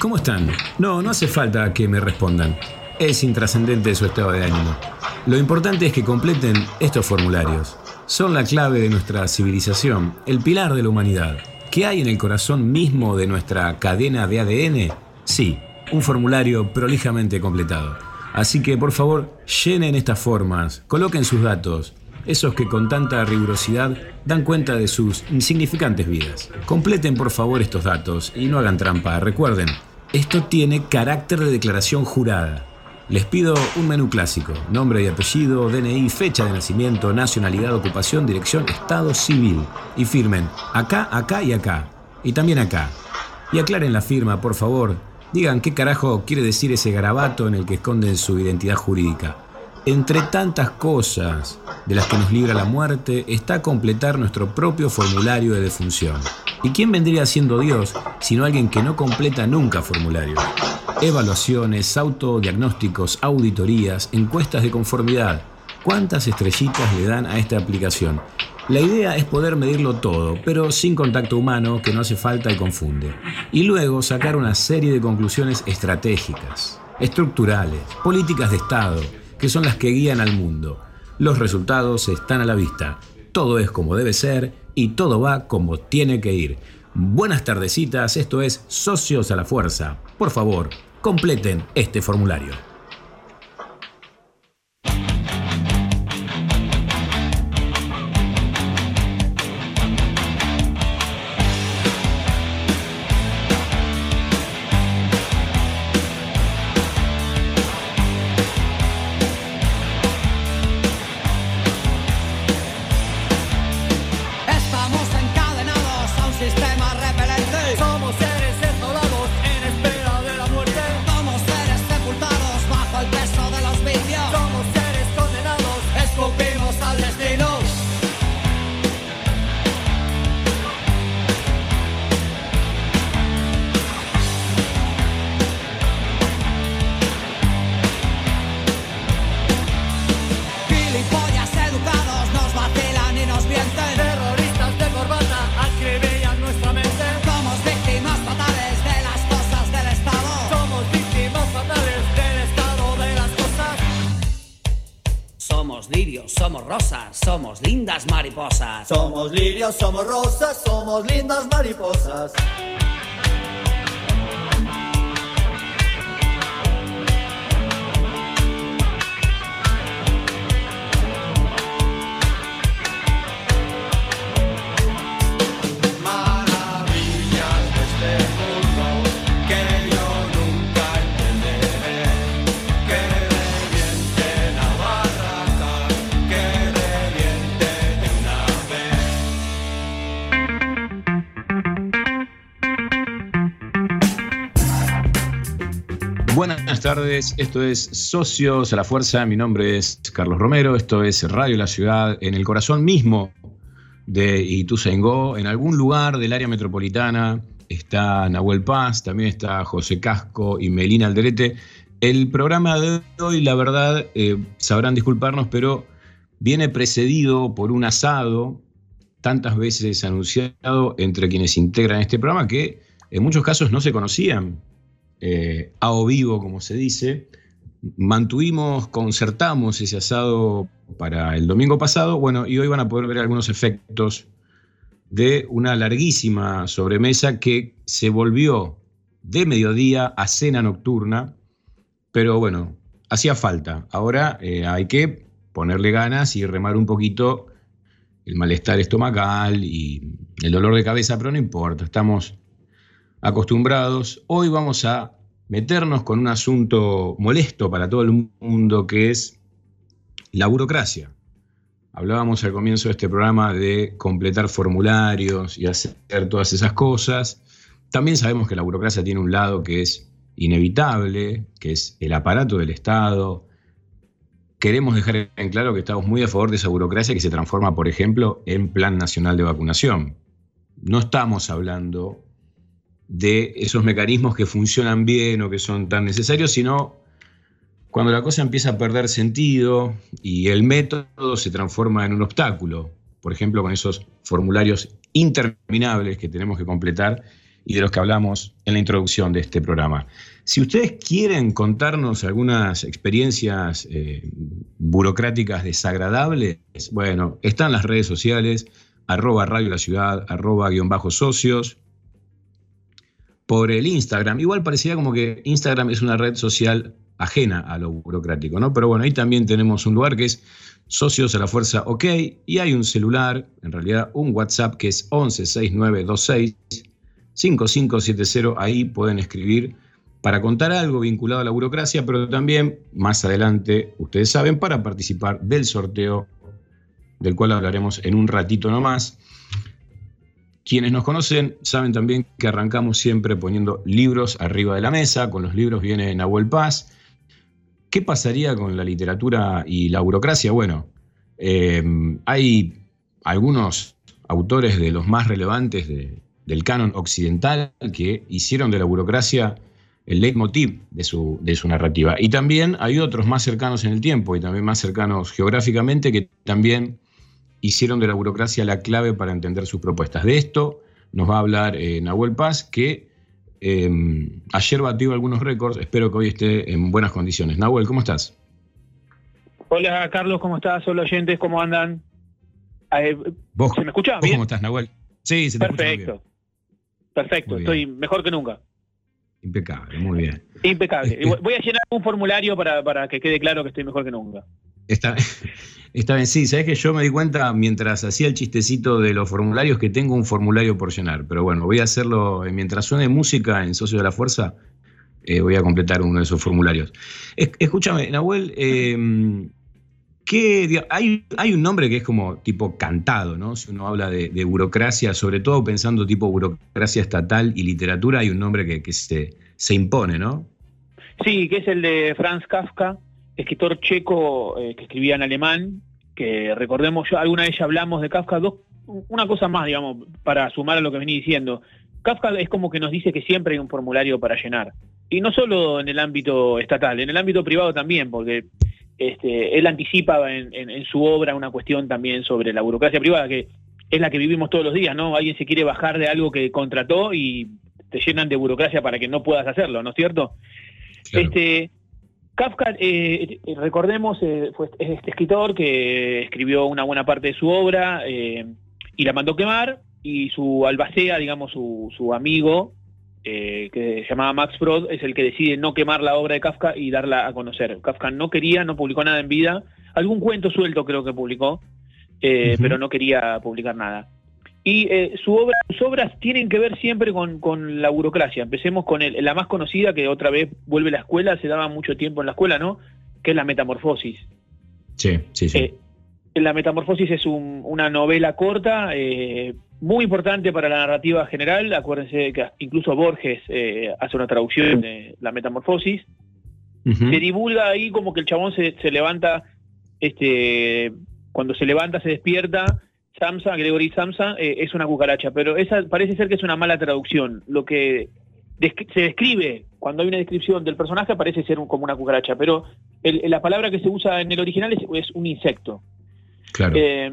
¿cómo están? No, no hace falta que me respondan. Es intrascendente su estado de ánimo. Lo importante es que completen estos formularios. Son la clave de nuestra civilización, el pilar de la humanidad. ¿Qué hay en el corazón mismo de nuestra cadena de ADN? Sí, un formulario prolijamente completado. Así que por favor, llenen estas formas, coloquen sus datos, esos que con tanta rigurosidad dan cuenta de sus insignificantes vidas. Completen por favor estos datos y no hagan trampa. Recuerden, esto tiene carácter de declaración jurada. Les pido un menú clásico, nombre y apellido, DNI, fecha de nacimiento, nacionalidad, ocupación, dirección, estado civil. Y firmen acá, acá y acá. Y también acá. Y aclaren la firma, por favor. Digan qué carajo quiere decir ese garabato en el que esconden su identidad jurídica. Entre tantas cosas de las que nos libra la muerte está completar nuestro propio formulario de defunción. ¿Y quién vendría siendo Dios sino alguien que no completa nunca formulario? Evaluaciones, autodiagnósticos, auditorías, encuestas de conformidad. ¿Cuántas estrellitas le dan a esta aplicación? La idea es poder medirlo todo, pero sin contacto humano que no hace falta y confunde. Y luego sacar una serie de conclusiones estratégicas, estructurales, políticas de Estado, que son las que guían al mundo. Los resultados están a la vista. Todo es como debe ser y todo va como tiene que ir. Buenas tardecitas, esto es Socios a la Fuerza. Por favor, completen este formulario. Somos rosas, somos lindas mariposas. Buenas tardes, esto es Socios a la Fuerza, mi nombre es Carlos Romero, esto es Radio La Ciudad, en el corazón mismo de Ituzaingó, en algún lugar del área metropolitana, está Nahuel Paz, también está José Casco y Melina Alderete. El programa de hoy, la verdad, eh, sabrán disculparnos, pero viene precedido por un asado tantas veces anunciado entre quienes integran este programa que en muchos casos no se conocían eh, a o vivo, como se dice. Mantuvimos, concertamos ese asado para el domingo pasado, bueno, y hoy van a poder ver algunos efectos de una larguísima sobremesa que se volvió de mediodía a cena nocturna, pero bueno, hacía falta. Ahora eh, hay que ponerle ganas y remar un poquito el malestar estomacal y el dolor de cabeza, pero no importa, estamos acostumbrados. Hoy vamos a meternos con un asunto molesto para todo el mundo que es la burocracia. hablábamos al comienzo de este programa de completar formularios y hacer todas esas cosas. También sabemos que la burocracia tiene un lado que es inevitable, que es el aparato del Estado. Queremos dejar en claro que estamos muy a favor de esa burocracia que se transforma, por ejemplo, en Plan Nacional de Vacunación. No estamos hablando de esos mecanismos que funcionan bien o que son tan necesarios, sino cuando la cosa empieza a perder sentido y el método se transforma en un obstáculo, por ejemplo, con esos formularios interminables que tenemos que completar y de los que hablamos en la introducción de este programa. Si ustedes quieren contarnos algunas experiencias eh, burocráticas desagradables, bueno, están las redes sociales, arroba Radio La Ciudad, arroba guion bajo socios, por el Instagram. Igual parecía como que Instagram es una red social ajena a lo burocrático, ¿no? Pero bueno, ahí también tenemos un lugar que es Socios a la Fuerza OK y hay un celular, en realidad un WhatsApp que es 116926 5570. Ahí pueden escribir para contar algo vinculado a la burocracia, pero también más adelante, ustedes saben, para participar del sorteo del cual hablaremos en un ratito nomás. Quienes nos conocen saben también que arrancamos siempre poniendo libros arriba de la mesa. Con los libros viene Nahuel Paz. ¿Qué pasaría con la literatura y la burocracia? Bueno, eh, hay algunos autores de los más relevantes del canon occidental que hicieron de la burocracia el leitmotiv de su narrativa. Y también hay otros más cercanos en el tiempo y también más cercanos geográficamente que también hicieron de la burocracia la clave para entender sus propuestas. De esto nos va a hablar eh, Nahuel Paz, que em, ayer batió algunos récords, espero que hoy esté en buenas condiciones. Nahuel, ¿cómo estás? Hola Carlos, ¿cómo estás? Hola oyentes, ¿cómo andan? Eh, ¿Se me escucha? ¿Cómo estás, Nahuel? Sí, se te Perfecto. Perfecto, estoy mejor que nunca. Impecable, muy bien. Impecable. Voy a llenar un formulario para, para que quede claro que estoy mejor que nunca. Está, bien, sí, sabes que yo me di cuenta mientras hacía el chistecito de los formularios que tengo un formulario por llenar, pero bueno, voy a hacerlo eh, mientras suene música en Socio de la Fuerza, eh, voy a completar uno de esos formularios. escúchame, Nahuel, eh, hay, hay, un nombre que es como tipo cantado, ¿no? Si uno habla de, burocracia, sobre todo pensando tipo burocracia estatal y literatura, hay un nombre que, que se, se impone, ¿no? Sí, que es el de Franz Kafka, escritor checo eh, que escribía en alemán, que recordemos, yo, alguna vez ya hablamos de Kafka, dos, una cosa más, digamos, para sumar a lo que venía diciendo. Kafka es como que nos dice que siempre hay un formulario para llenar. Y no solo en el ámbito estatal, en el ámbito privado también, porque este, él anticipa en, en, su obra una cuestión también sobre la burocracia privada, que es la que vivimos todos los días, ¿no? Alguien se quiere bajar de algo que contrató y te llenan de burocracia para que no puedas hacerlo, ¿no es cierto? Este, Kafka, eh, recordemos, eh, fue este escritor que escribió una buena parte de su obra eh, y la mandó quemar, y su albacea, digamos, su, su amigo, que se llamaba Max Brod, es el que decide no quemar la obra de Kafka y darla a conocer. Kafka no quería, no publicó nada en vida, algún cuento suelto creo que publicó, pero no quería publicar nada. Y eh, su obra, sus obras tienen que ver siempre con, la burocracia. Empecemos con el, la más conocida, que otra vez vuelve a la escuela, se daba mucho tiempo en la escuela, ¿no? Que es la metamorfosis. Sí, sí, sí. Eh, la metamorfosis es una novela corta, eh, muy importante para la narrativa general. Acuérdense que incluso Borges hace una traducción de la metamorfosis. Se divulga ahí como que el chabón se, se levanta, este, cuando se levanta se despierta Samsa, Gregory Samsa, eh, es una cucaracha, pero esa parece ser que es una mala traducción. Lo que se describe, cuando hay una descripción del personaje, parece ser como una cucaracha, pero la palabra que se usa en el original es, un insecto. Claro. Eh,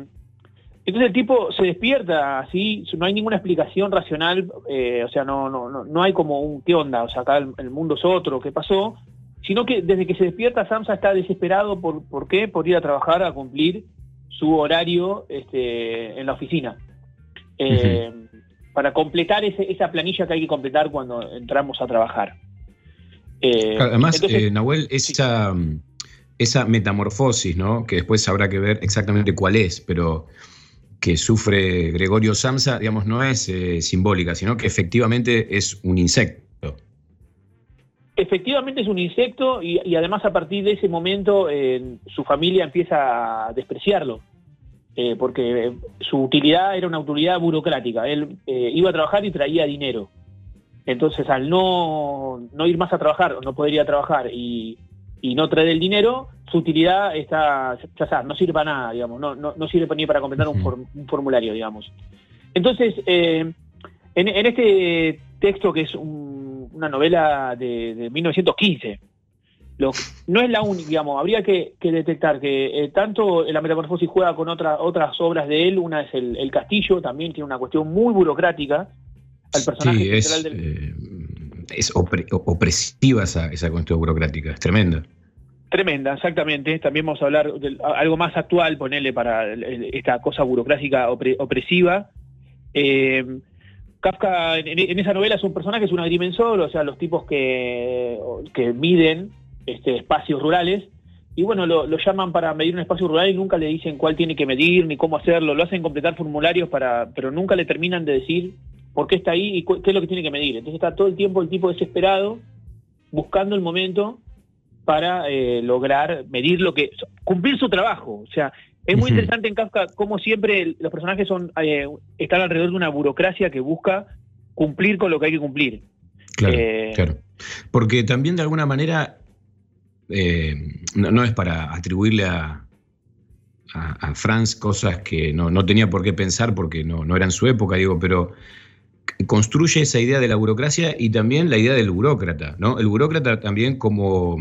entonces el tipo se despierta así, no hay ninguna explicación racional, eh, o sea, no, no, no, no hay como un qué onda, o sea, acá el, mundo es otro, qué pasó, sino que desde que se despierta Samsa está desesperado por, ¿por qué? Por ir a trabajar, a cumplir su horario este, en la oficina. Eh, para completar esa planilla que hay que completar cuando entramos a trabajar. Eh, además, eh, Nahuel, esa, esa metamorfosis, ¿no? que después habrá que ver exactamente cuál es, pero que sufre Gregorio Samsa, digamos, no es simbólica, sino que efectivamente es un insecto. Efectivamente es un insecto y, además a partir de ese momento su familia empieza a despreciarlo eh, porque su utilidad era una utilidad burocrática. Él eh, iba a trabajar y traía dinero. Entonces, al no, no ir más a trabajar, no poder ir a trabajar y, y no traer el dinero, su utilidad está, ya sabes, no sirve para nada, digamos, no, no, no sirve ni para completar un, Ujú. form- un formulario, digamos. Entonces, eh, en, en este texto que es un- una novela de, de 1915, lo, no es la única, digamos, habría que, que detectar que eh, tanto la metamorfosis juega con otra- otras obras de él, una es el, el Castillo, también tiene una cuestión muy burocrática, al personaje Sí, es, central del... eh, es opre- opresiva esa, esa cuestión burocrática, es tremenda. Tremenda, exactamente. También vamos a hablar de algo más actual, ponerle para esta cosa burocrática opre- opresiva. Eh, Kafka en, esa novela es un personaje, es un agrimensor, o sea, los tipos que, que miden este, espacios rurales. Y bueno, lo, llaman para medir un espacio rural y nunca le dicen cuál tiene que medir ni cómo hacerlo. Lo hacen completar formularios, para, pero nunca le terminan de decir por qué está ahí y qué es lo que tiene que medir. Entonces está todo el tiempo el tipo desesperado buscando el momento para eh, lograr medir lo que cumplir su trabajo. O sea, es muy interesante en Kafka cómo siempre los personajes son eh, están alrededor de una burocracia que busca cumplir con lo que hay que cumplir. Claro, Eh, claro. Porque también de alguna manera, eh, no, no es para atribuirle a, a, a Franz cosas que no, no tenía por qué pensar porque no, no eran su época, digo, pero construye esa idea de la burocracia y también la idea del burócrata, ¿no? El burócrata también como,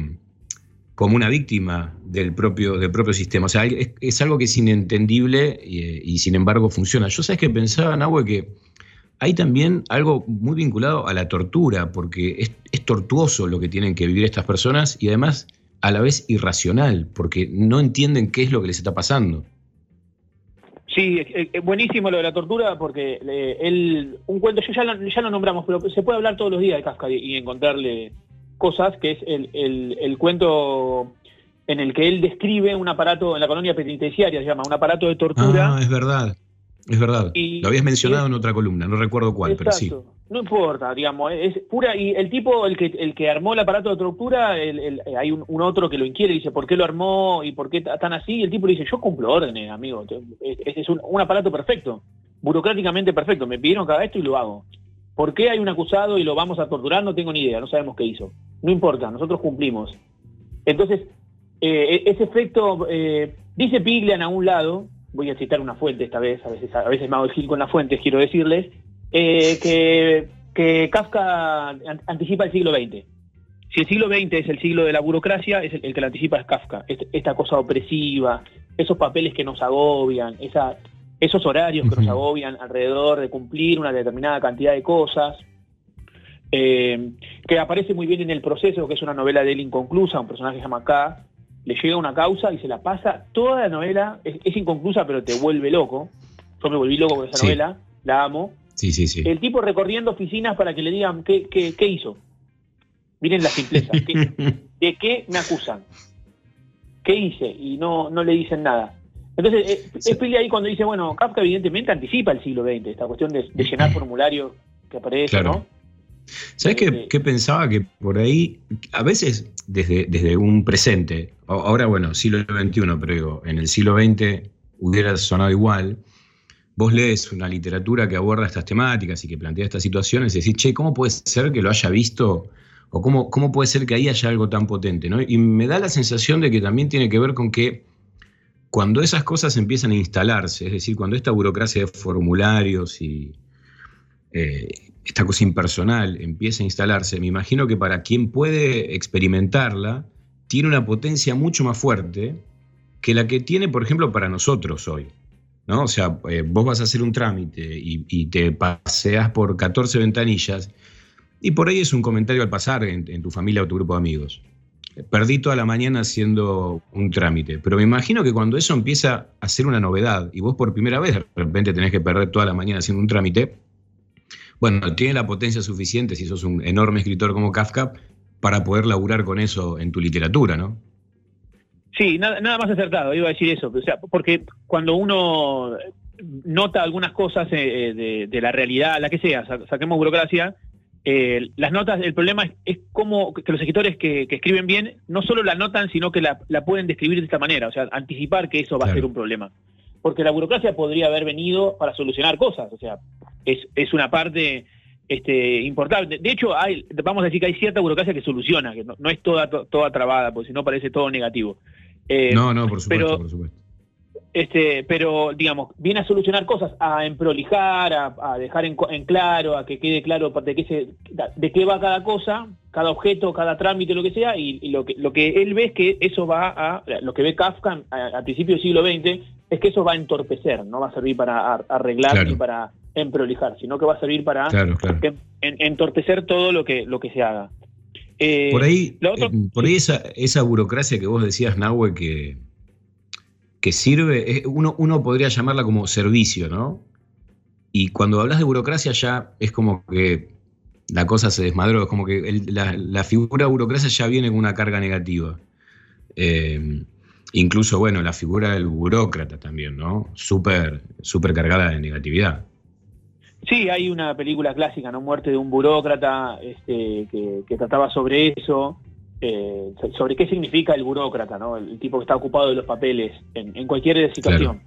como una víctima del propio, del propio sistema. O sea, es, algo que es inentendible y, sin embargo funciona. Yo sabes que pensaba, Nahue, que hay también algo muy vinculado a la tortura, porque es, tortuoso lo que tienen que vivir estas personas y además a la vez irracional, porque no entienden qué es lo que les está pasando. Sí, es, buenísimo lo de la tortura porque eh, él, un cuento, yo ya lo, ya lo nombramos, pero se puede hablar todos los días de Kafka y encontrarle cosas, que es el, el- el cuento en el que él describe un aparato en la colonia penitenciaria, se llama, un aparato de tortura. Ah, es verdad, es verdad. Y- lo habías mencionado en otra columna, no recuerdo cuál, pero sí. No importa, digamos, es pura y el tipo, el que el que armó el aparato de tortura, el- el- hay un, un otro que lo inquiere y dice por qué lo armó y por qué ta- tan así, y el tipo le dice yo cumplo órdenes, amigo, es, es un, un aparato perfecto, burocráticamente perfecto, me pidieron haga esto y lo hago. ¿Por qué hay un acusado y lo vamos a torturar? No tengo ni idea, no sabemos qué hizo. No importa, nosotros cumplimos. Entonces, eh, ese efecto, eh, dice Piglian a un lado, voy a citar una fuente esta vez, a veces, a veces me hago el gil con las fuentes, quiero decirles, eh, que, Kafka an- anticipa el siglo XX. Si el siglo XX es el siglo de la burocracia, es el, que lo anticipa es Kafka. Este- esta cosa opresiva, esos papeles que nos agobian, esa, esos horarios que nos agobian alrededor de cumplir una determinada cantidad de cosas. eh, que aparece muy bien en el proceso, que es una novela de él inconclusa, un personaje que se llama K, le llega una causa y se la pasa toda la novela, es, es inconclusa pero te vuelve loco. Yo me volví loco con esa Sí. novela, la amo. Sí, sí, sí. El tipo recorriendo oficinas para que le digan qué, qué, qué hizo. Miren la simpleza. ¿qué- ¿De qué me acusan? ¿Qué hice? Y no, no le dicen nada. Entonces, eh, Sí. es Pili ahí cuando dice, bueno, Kafka evidentemente anticipa el siglo XX, esta cuestión de, de llenar formularios que aparece, Claro. ¿no? ¿Sabes qué, Eh, qué pensaba? Que por ahí, a veces desde, desde un presente, ahora bueno, siglo XXI, pero digo, en el siglo XX hubiera sonado igual, vos lees una literatura que aborda estas temáticas y que plantea estas situaciones y decís, che, ¿cómo puede ser que lo haya visto? ¿O cómo, cómo puede ser que ahí haya algo tan potente? ¿no? Y me da la sensación de que también tiene que ver con que cuando esas cosas empiezan a instalarse, es decir, cuando esta burocracia de formularios y eh, esta cosa impersonal empieza a instalarse, me imagino que para quien puede experimentarla, tiene una potencia mucho más fuerte que la que tiene, por ejemplo, para nosotros hoy. ¿no? O sea, eh, vos vas a hacer un trámite y, te paseas por 14 ventanillas y por ahí es un comentario al pasar en tu familia o tu grupo de amigos. Perdí toda la mañana haciendo un trámite, pero me imagino que cuando eso empieza a ser una novedad y vos por primera vez de repente tenés que perder toda la mañana haciendo un trámite, bueno, tiene la potencia suficiente, si sos un enorme escritor como Kafka, para poder laburar con eso en tu literatura, ¿no? Sí, nada, más acertado, iba a decir eso. O sea, porque cuando uno nota algunas cosas eh, de, de la realidad, la que sea, sa- saquemos burocracia, eh, las notas, el problema es, es cómo que los escritores que, que escriben bien no solo la notan, sino que la, la pueden describir de esta manera, o sea, anticipar que eso va a ser un problema. porque la burocracia podría haber venido para solucionar cosas, o sea, es, es una parte este, importante. De hecho, hay, vamos a decir que hay cierta burocracia que soluciona, que no, no es toda, to- toda trabada, porque si no parece todo negativo. Eh, No, no, por supuesto, pero- por supuesto. Este, pero digamos, viene a solucionar cosas, a emprolijar, a, a dejar en, en claro, a que quede claro de qué, se, de qué va cada cosa, cada objeto, cada trámite, lo que sea, y, y lo que lo que él ve es que eso va a, lo que ve Kafka a, a principios del siglo XX, es que eso va a entorpecer, no va a servir para arreglar Claro. ni para emprolijar, sino que va a servir para Claro, claro. en- en- entorpecer todo lo que, lo que se haga. Eh, Por ahí, eh, por ahí esa, esa burocracia que vos decías, Nahue, que, que sirve, uno, uno podría llamarla como servicio, ¿no? Y cuando hablas de burocracia ya es como que la cosa se desmadró, es como que la, la figura burocracia ya viene con una carga negativa. Eh, incluso, bueno, la figura del burócrata también, ¿no? Súper súper cargada de negatividad. Sí, hay una película clásica, ¿no? Muerte de un burócrata, este, que, que trataba sobre eso, eh, so- sobre qué significa el burócrata, ¿no? El tipo que está ocupado de los papeles en, en cualquier situación.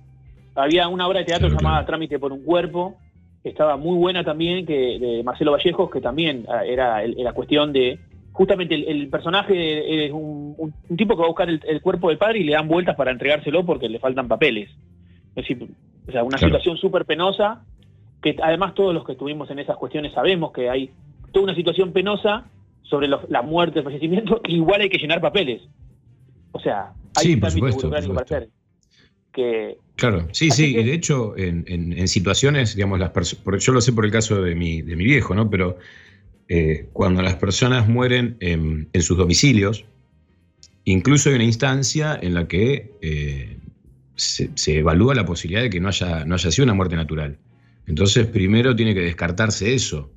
Había una obra de teatro Claro, llamada claro. Trámite por un cuerpo, que estaba muy buena también, que de Marcelo Vallejos, que también ah, era la cuestión de justamente el, el personaje es un, un- un tipo que va a buscar el, el cuerpo del padre y le dan vueltas para entregárselo porque le faltan papeles. Es decir, o sea, una Claro. situación súper penosa que además todos los que estuvimos en esas cuestiones sabemos que hay toda una situación penosa sobre los- la muerte, el fallecimiento, igual hay que llenar papeles. O sea, hay Sí, un por supuesto, por para hacer. Que, Claro, sí, sí, que- y de hecho, en, en- en situaciones, digamos, las personas, yo lo sé por el caso de mi, de mi viejo, ¿no? Pero eh, cuando las personas mueren en, en sus domicilios, incluso hay una instancia en la que eh, se, se evalúa la posibilidad de que no haya, no haya sido una muerte natural. Entonces, primero tiene que descartarse eso,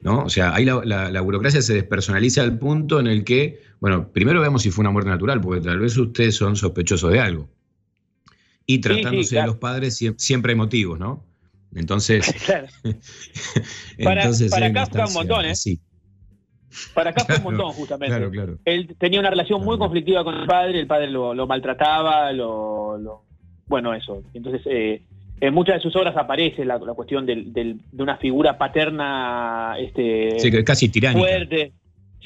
¿no? O sea, ahí la, la- la burocracia se despersonaliza al punto en el que, bueno, primero veamos si fue una muerte natural, porque tal vez ustedes son sospechosos de algo. Y tratándose claro. de los padres, sie- siempre hay motivos, ¿no? Entonces, claro, Para- entonces para una Kafka un montón, ¿eh? así. para acá fue un Claro, montón, justamente. Claro, claro. Él tenía una relación muy Claro. conflictiva con el padre, el padre lo, lo maltrataba, lo, lo- bueno, eso. Entonces, eh, en muchas de sus obras aparece la, la cuestión del- del- de una figura paterna este, Sí, casi tiránica. fuerte.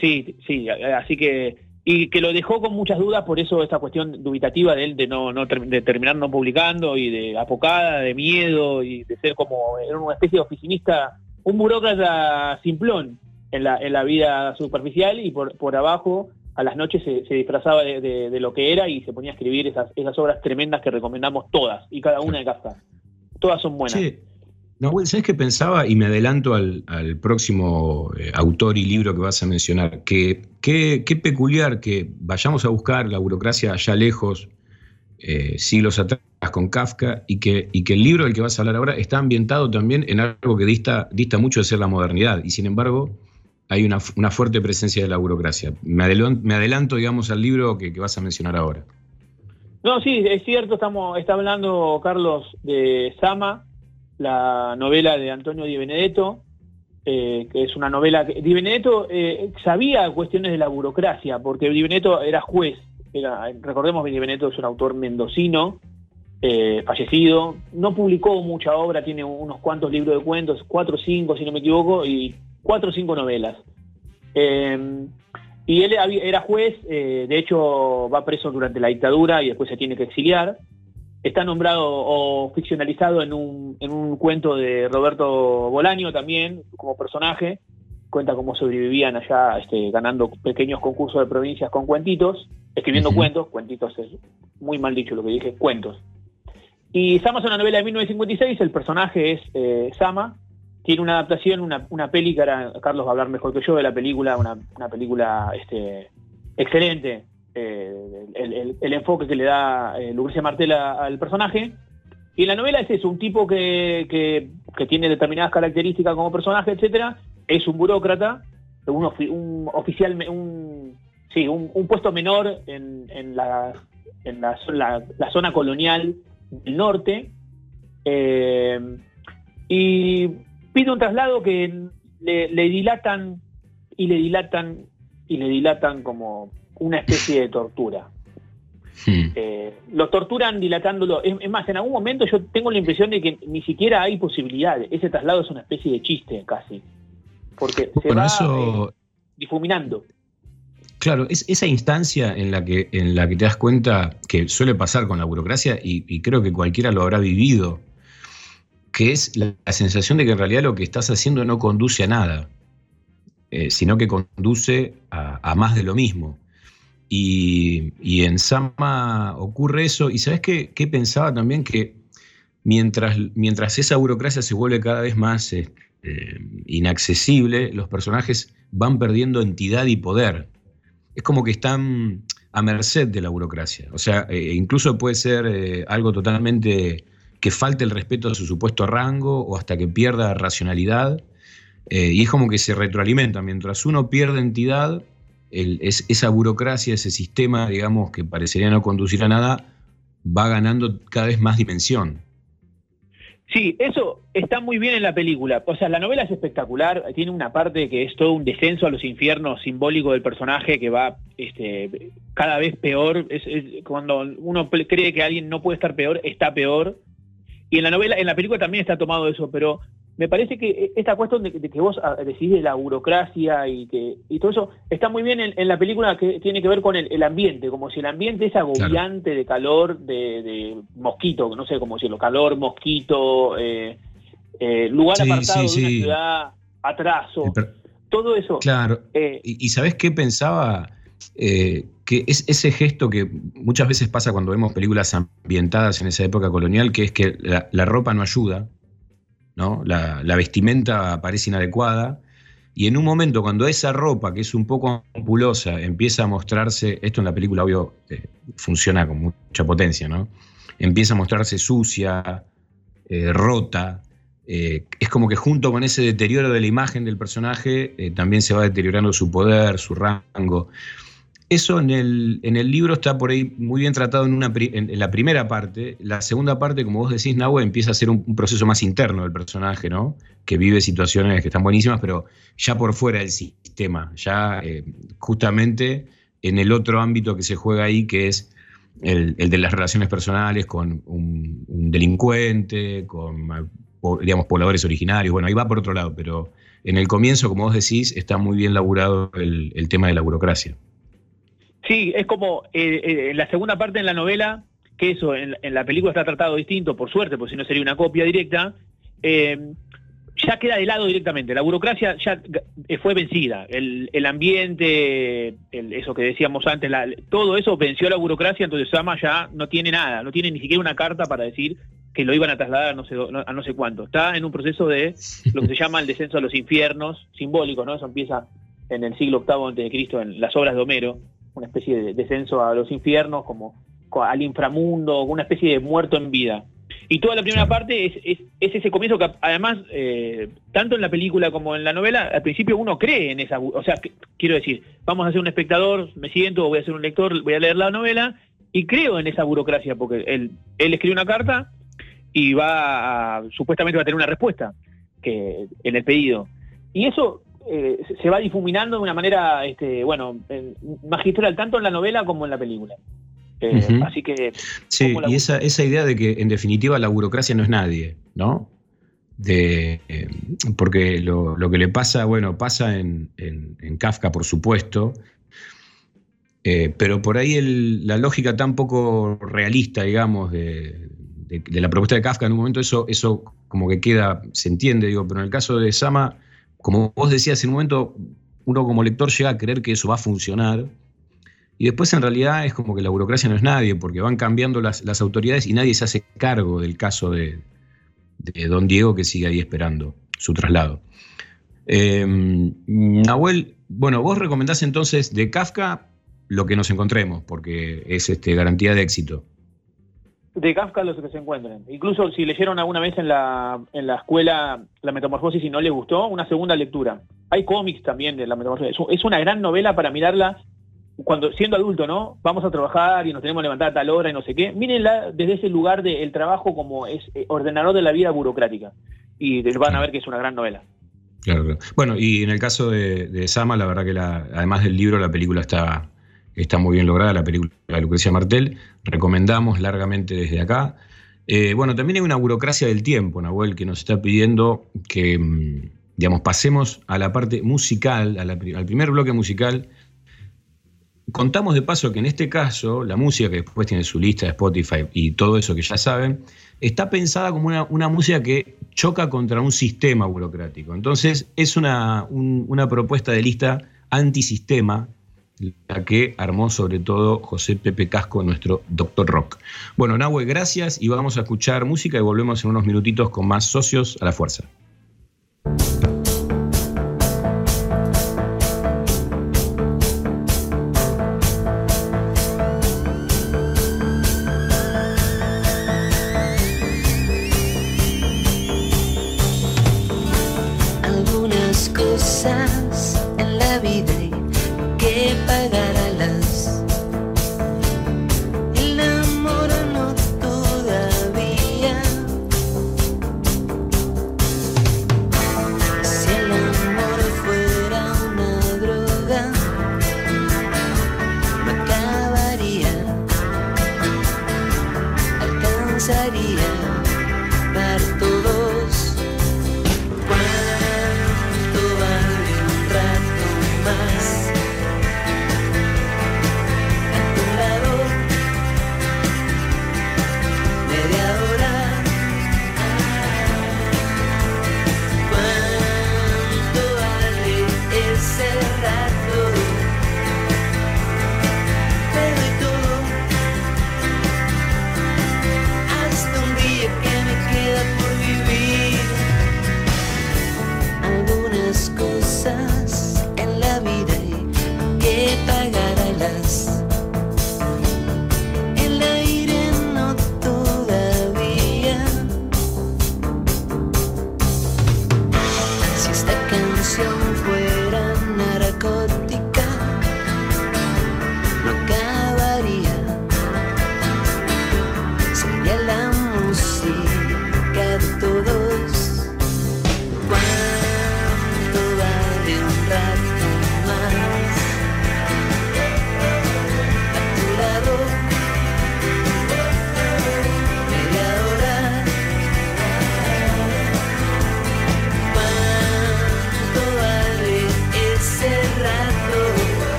Sí, sí, así que y que lo dejó con muchas dudas, por eso esta cuestión dubitativa de él de no, no de terminar no publicando y de apocada, de miedo y de ser como era una especie de oficinista, un burócrata simplón en la, en la vida superficial y por, por abajo a las noches se, se disfrazaba de, de- de lo que era y se ponía a escribir esas, esas obras tremendas que recomendamos todas y cada una de Kafka. Todas son buenas. Che, Nahuel, ¿sabes qué pensaba? Y me adelanto al, próximo eh, autor y libro que vas a mencionar. Que qué peculiar que vayamos a buscar la burocracia allá lejos, eh, siglos atrás, con Kafka, y que, y que el libro del que vas a hablar ahora está ambientado también en algo que dista, dista mucho de ser la modernidad. Y sin embargo, hay una, una fuerte presencia de la burocracia. Me adelanto, me adelanto digamos, al libro que, que vas a mencionar ahora. No, sí, es cierto, estamos, está hablando Carlos de Sama, la novela de Antonio Di Benedetto, eh, que es una novela que Di Benedetto eh, sabía cuestiones de la burocracia, porque Di Benedetto era juez, era, recordemos que Di Benedetto es un autor mendocino, eh, fallecido, no publicó mucha obra, tiene unos cuantos libros de cuentos, cuatro o cinco si no me equivoco, y cuatro o cinco novelas. Y él era juez, eh, de hecho va preso durante la dictadura y después se tiene que exiliar. Está nombrado o ficcionalizado en un, en un cuento de Roberto Bolaño también, como personaje. Cuenta cómo sobrevivían allá este, ganando pequeños concursos de provincias con cuentitos, escribiendo cuentos. Cuentitos es muy mal dicho lo que dije, cuentos. Y Sama es una novela de 1956, el personaje es eh, Sama, tiene una adaptación, una, una peli que ahora Carlos va a hablar mejor que yo de la película, una, una película este, excelente, eh, el, el- el enfoque que le da eh, Lucrecia Martela al personaje. Y en la novela es eso, un tipo que, que- que tiene determinadas características como personaje, etcétera, es un burócrata, un, un oficial, un, sí, un, un puesto menor en, en la, en la- la zona colonial del norte. eh, y pide un traslado que le, le dilatan y le dilatan y le dilatan como una especie de tortura. Hmm. Eh, lo torturan dilatándolo. Es, es más, en algún momento yo tengo la impresión de que ni siquiera hay posibilidad. Ese traslado es una especie de chiste casi. Porque se Bueno, va eso, eh, difuminando. Claro, es esa instancia en la, que, en la que te das cuenta que suele pasar con la burocracia, y, y creo que cualquiera lo habrá vivido, que es la, sensación de que en realidad lo que estás haciendo no conduce a nada, eh, sino que conduce a, más de lo mismo. Y, en Sama ocurre eso, y ¿sabes qué, qué pensaba también? Que mientras, mientras esa burocracia se vuelve cada vez más eh, eh, inaccesible, los personajes van perdiendo entidad y poder es como que están a merced de la burocracia. O sea, incluso puede ser algo totalmente que falte el respeto a su supuesto rango o hasta que pierda racionalidad. Eh, y es como que se retroalimenta. Mientras uno pierde entidad, es- esa burocracia, ese sistema, digamos, que parecería no conducir a nada, va ganando cada vez más dimensión. Sí, eso está muy bien en la película. O sea, la novela es espectacular. Tiene una parte que es todo un descenso a los infiernos simbólico del personaje que va este, cada vez peor. Cuando uno cree que alguien no puede estar peor, está peor. Y en la novela, en la película también está tomado eso, pero me parece que esta cuestión de, de que vos ah, decís de la burocracia y que y todo eso está muy bien en, en la película que tiene que ver con el, el ambiente, como si el ambiente es agobiante de calor, de, de mosquito, no sé cómo decirlo, calor, mosquito, eh, eh, lugar Sí, apartado sí, de una sí. ciudad, atraso, todo eso. Claro, eh, ¿Y, y sabes qué pensaba? Eh, que es ese gesto que muchas veces pasa cuando vemos películas ambientadas en esa época colonial, que es que la, ropa no ayuda, ¿no? La, vestimenta parece inadecuada, y en un momento cuando esa ropa, que es un poco ampulosa, empieza a mostrarse, esto en la película obvio eh, funciona con mucha potencia, ¿no? Empieza a mostrarse sucia, eh, rota, es como que junto con ese deterioro de la imagen del personaje, también se va deteriorando su poder, su rango. Eso en el, libro está por ahí muy bien tratado en, la primera parte. La segunda parte, como vos decís, Nahue, empieza a ser un, proceso más interno del personaje, ¿no? Que vive situaciones que están buenísimas, pero ya por fuera del sistema, ya eh, justamente en el otro ámbito que se juega ahí, que es el, de las relaciones personales con un, delincuente, con digamos, pobladores originarios. Bueno, ahí va por otro lado, pero en el comienzo, como vos decís, está muy bien laburado el tema de la burocracia. Sí, es como eh, eh, en la segunda parte de la novela, que eso en, en la película está tratado distinto, por suerte, porque si no sería una copia directa, eh, ya queda de lado directamente. La burocracia ya fue vencida. El, ambiente, eso que decíamos antes, todo eso venció la burocracia, entonces Sama ya no tiene nada, no tiene ni siquiera una carta para decir que lo iban a trasladar a no sé, a no sé cuánto. Está en un proceso de lo que se llama el descenso a los infiernos, simbólico, ¿no? Eso empieza en el siglo VIII Cristo, en las obras de Homero, una especie de descenso a los infiernos, como co- al inframundo, una especie de muerto en vida. Y toda la primera parte es, es, es ese comienzo que además, eh, tanto en la película como en la novela, al principio uno cree en esa... O sea, quiero decir, vamos a ser un espectador, me siento, voy a ser un lector, voy a leer la novela, y creo en esa burocracia, porque él, él escribe una carta y va a- supuestamente va a tener una respuesta que en el pedido. Y eso eh, se- va difuminando de una manera, este, bueno, en- magistral, tanto en la novela como en la película. Eh. Así que Sí, ¿Cómo la y esa, esa idea de que en definitiva la burocracia no es nadie, ¿no? De, eh, porque lo, lo que le pasa, bueno, pasa en, en- en Kafka, por supuesto, eh, pero por ahí el- la lógica tan poco realista, digamos, de, de- de la propuesta de Kafka, en un momento eso, eso como que queda, se entiende, digo, pero en el caso de Sama, como vos decías, en un momento uno como lector llega a creer que eso va a funcionar. Y después en realidad es como que la burocracia no es nadie, porque van cambiando las, autoridades y nadie se hace cargo del caso de, de don Diego que sigue ahí esperando su traslado. Eh, Nahuel, bueno, vos recomendás entonces de Kafka lo que nos encontremos, porque es este, garantía de éxito. De Kafka los que se encuentren. Incluso si leyeron alguna vez en la, en la escuela La Metamorfosis y no les gustó, una segunda lectura. Hay cómics también de La Metamorfosis. Es, una gran novela para mirarla cuando siendo adulto, ¿no? Vamos a trabajar y nos tenemos que levantar a tal hora y no sé qué. Mírenla desde ese lugar del trabajo como es eh, ordenador de la vida burocrática. Y van a ver que es una gran novela. Claro, claro. Bueno, y en el caso de, de Sama, la verdad que la- además del libro, la película está, está muy bien lograda la película de Lucrecia Martel, recomendamos largamente desde acá. Eh, bueno, también hay una burocracia del tiempo, Nahuel, que nos está pidiendo que, mm, digamos, pasemos a la parte musical, al primer bloque musical. Contamos de paso que en este caso, la música, que después tiene su lista de Spotify y todo eso que ya saben, está pensada como una, música que choca contra un sistema burocrático. Entonces, es una, una propuesta de lista antisistema la que armó sobre todo José Pepe Casco, nuestro doctor rock. Bueno, Nahue, gracias y vamos a escuchar música y volvemos en unos minutitos con más socios a la fuerza.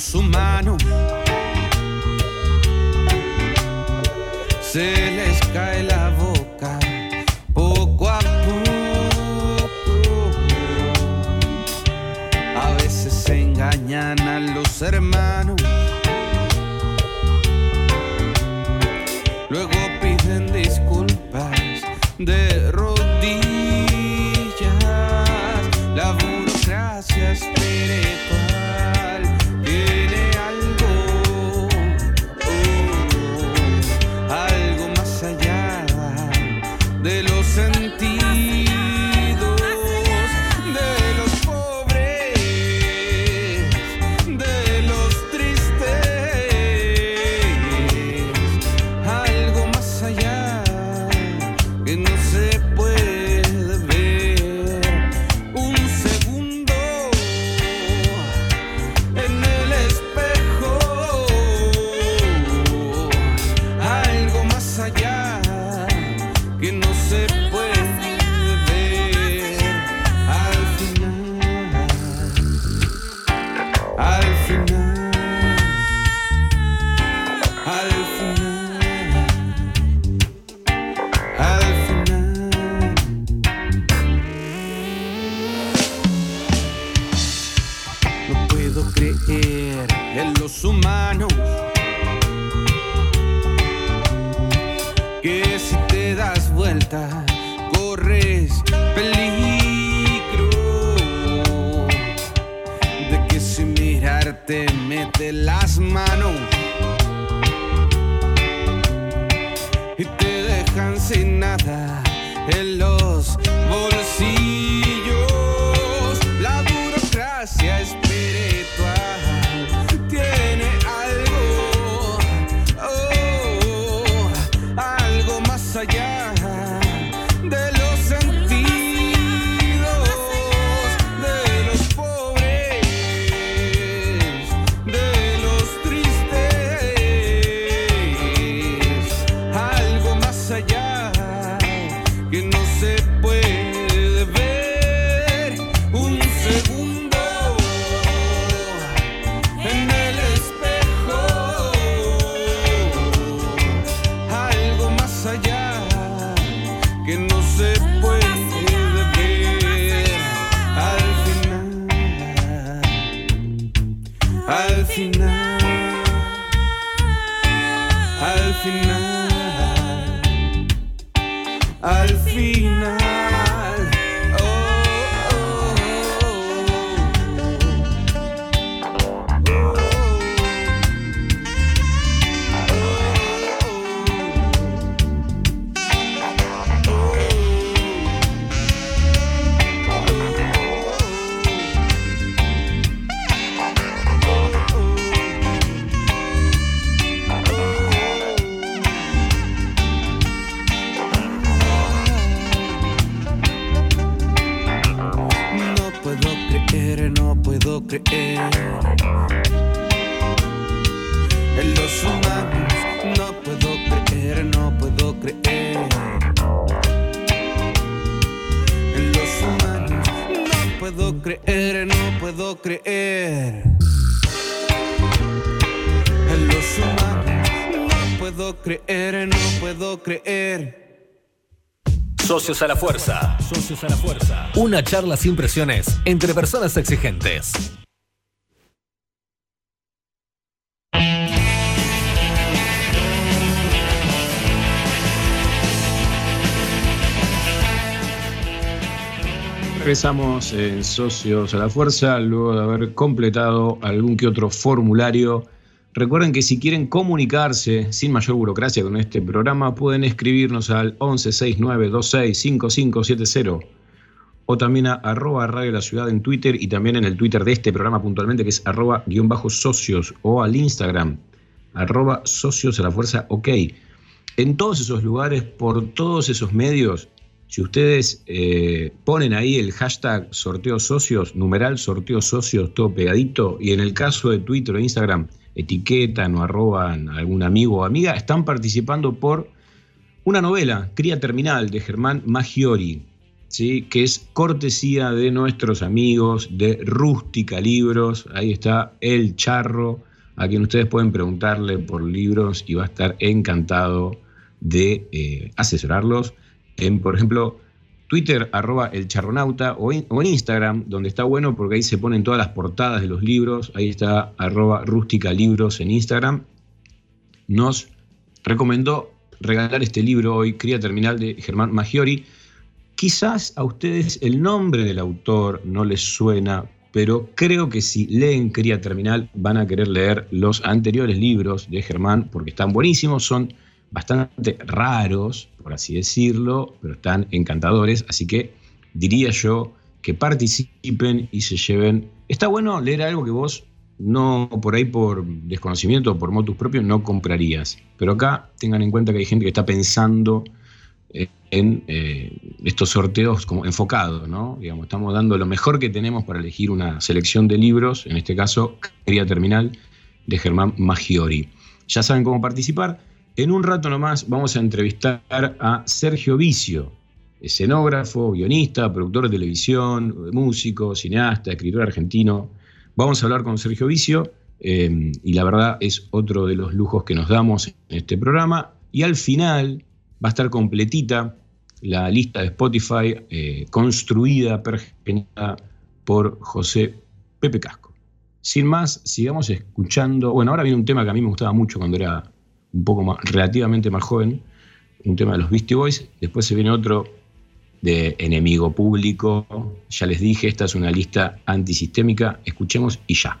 Los no puedo creer en los humanos. No puedo creer, no puedo creer. Socios a la fuerza. Socios a la fuerza. Una charla sin presiones entre personas exigentes. Regresamos en Socios a la Fuerza luego de haber completado algún que otro formulario. Recuerden que si quieren comunicarse sin mayor burocracia con este programa, pueden escribirnos al 1169265570 o también a arroba Radio La Ciudad en Twitter y también en el Twitter de este programa puntualmente que es arroba guion bajo socios o al Instagram arroba socios a la fuerza ok. En todos esos lugares, por todos esos medios, si ustedes eh, ponen ahí el hashtag sorteo socios, numeral sorteo socios, todo pegadito, y en el caso de Twitter o Instagram, etiquetan o arroban algún amigo o amiga, están participando por una novela, Cría Terminal, de Germán Maggiori. ¿sí? que es cortesía de nuestros amigos de Rústica Libros. Ahí está el charro, a quien ustedes pueden preguntarle por libros y va a estar encantado de eh, asesorarlos. Por ejemplo, Twitter, arroba el charronauta, o en, Instagram, donde está bueno porque ahí se ponen todas las portadas de los libros. Ahí está arroba rústica libros en Instagram. Nos recomendó regalar este libro hoy, Cría Terminal de Germán Maggiori. Quizás a ustedes el nombre del autor no les suena, pero creo que si leen Cría Terminal van a querer leer los anteriores libros de Germán porque están buenísimos, son bastante raros, por así decirlo, pero están encantadores, así que diría yo que participen y se lleven. Está bueno leer algo que vos no por ahí por desconocimiento o por motus propios no comprarías. Pero acá tengan en cuenta que hay gente que está pensando eh, en eh, estos sorteos como enfocados, ¿no? Digamos, estamos dando lo mejor que tenemos para elegir una selección de libros, en este caso, Quería Terminal, de Germán Maggiori. Ya saben cómo participar. En un rato nomás vamos a entrevistar a Sergio Vicio, escenógrafo, guionista, productor de televisión, músico, cineasta, escritor argentino, Vamos a hablar con Sergio Vicio eh, y la verdad es otro de los lujos que nos damos en este programa. Y al final va a estar completita la lista de Spotify eh, construida, pergeñada por José Pepe Casco. Sin más, sigamos escuchando. Bueno, ahora viene un tema que a mí me gustaba mucho cuando era un poco más, relativamente más joven, un tema de los Beastie Boys. Después se viene otro de enemigo público. Ya les dije, esta es una lista antisistémica. Escuchemos y ya.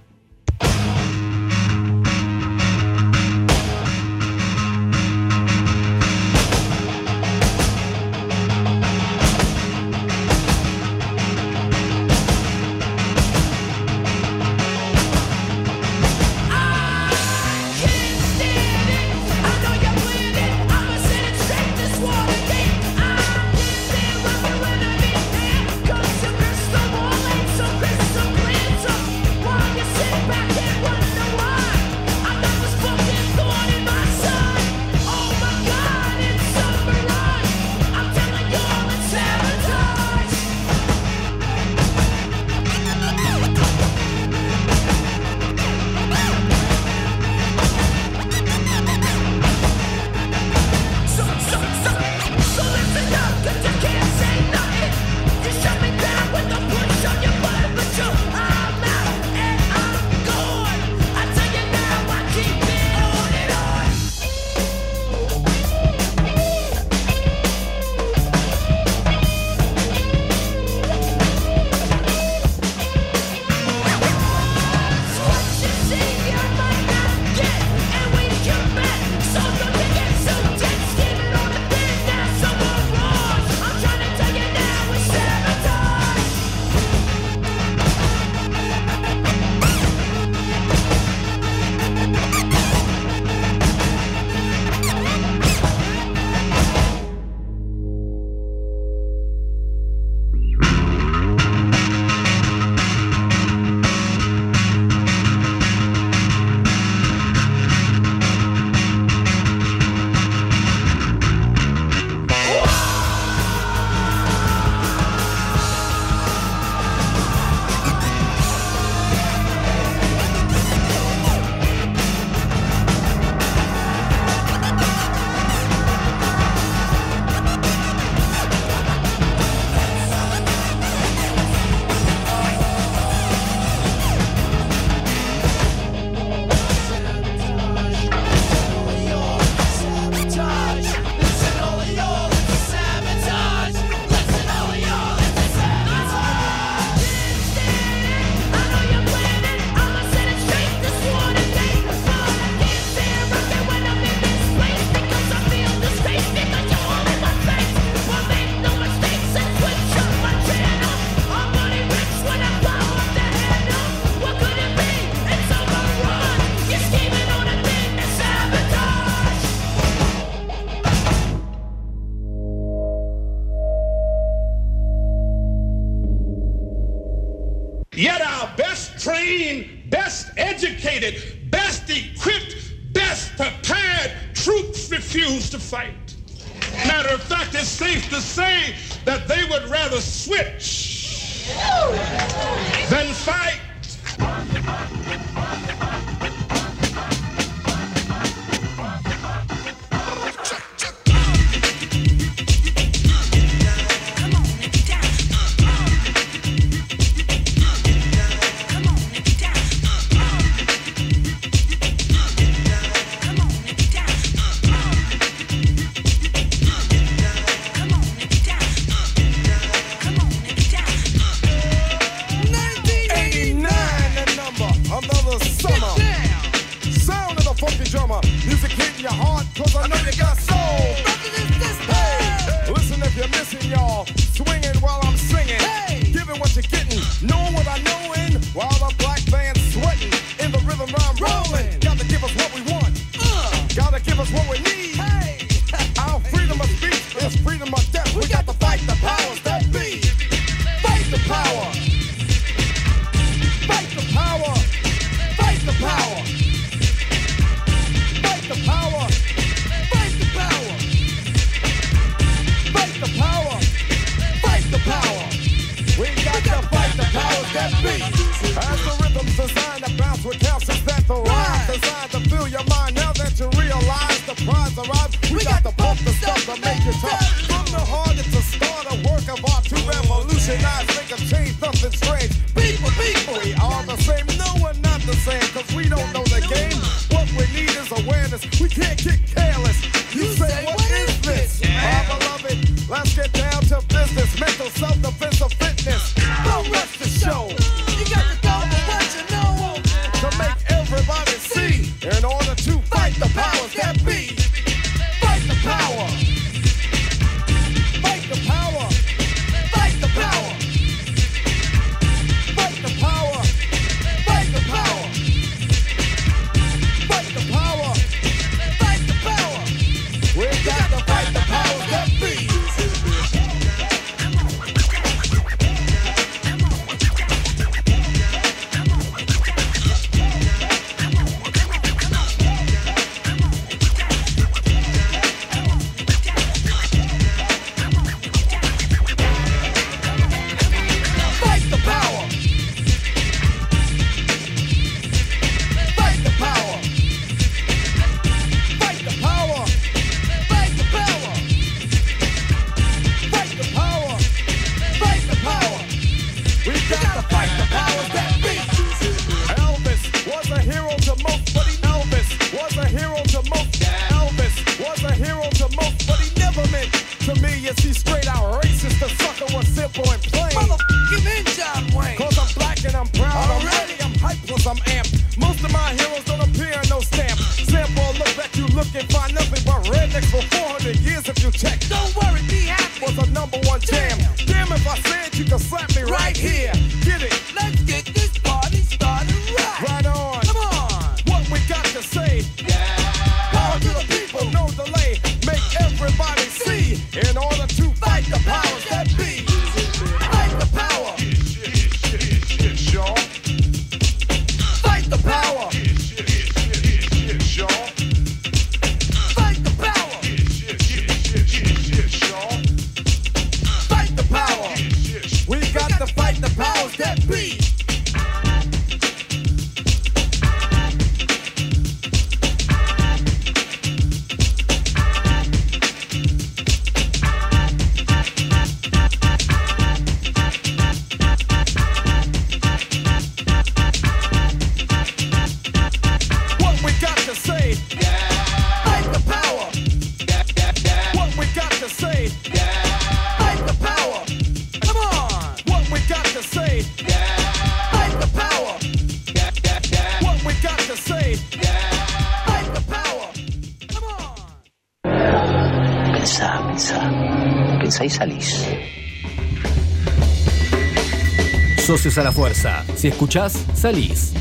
A la Fuerza. Si escuchás, salís.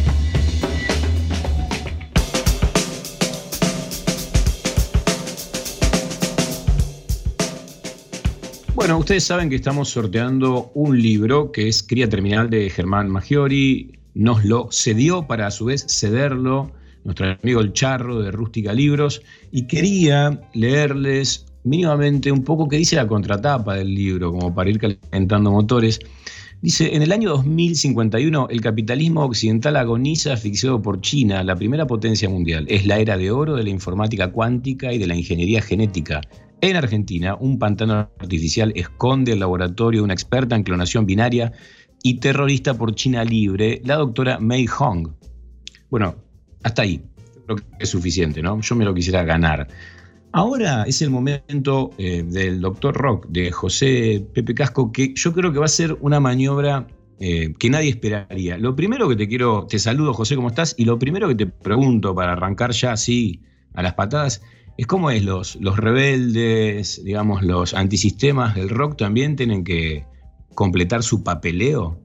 Bueno, ustedes saben que estamos sorteando un libro que es Cría Terminal de Germán Maggiori. Nos lo cedió para a su vez cederlo nuestro amigo El Charro de Rústica Libros y quería leerles mínimamente un poco qué dice la contratapa del libro, como para ir calentando motores. Dice, en el año 2051 el capitalismo occidental agoniza asfixiado por China, la primera potencia mundial. Es la era de oro de la informática cuántica y de la ingeniería genética. En Argentina, un pantano artificial esconde el laboratorio de una experta en clonación binaria y terrorista por China Libre, la doctora Mei Hong. Bueno, hasta ahí. Creo que es suficiente, ¿no? Yo me lo quisiera ganar. Ahora es el momento eh, del doctor Rock, de José Pepe Casco, que yo creo que va a ser una maniobra eh, que nadie esperaría. Lo primero que te quiero, te saludo José, ¿cómo estás? Y lo primero que te pregunto para arrancar ya así a las patadas, es cómo es, los, los rebeldes, digamos, los antisistemas del rock también tienen que completar su papeleo.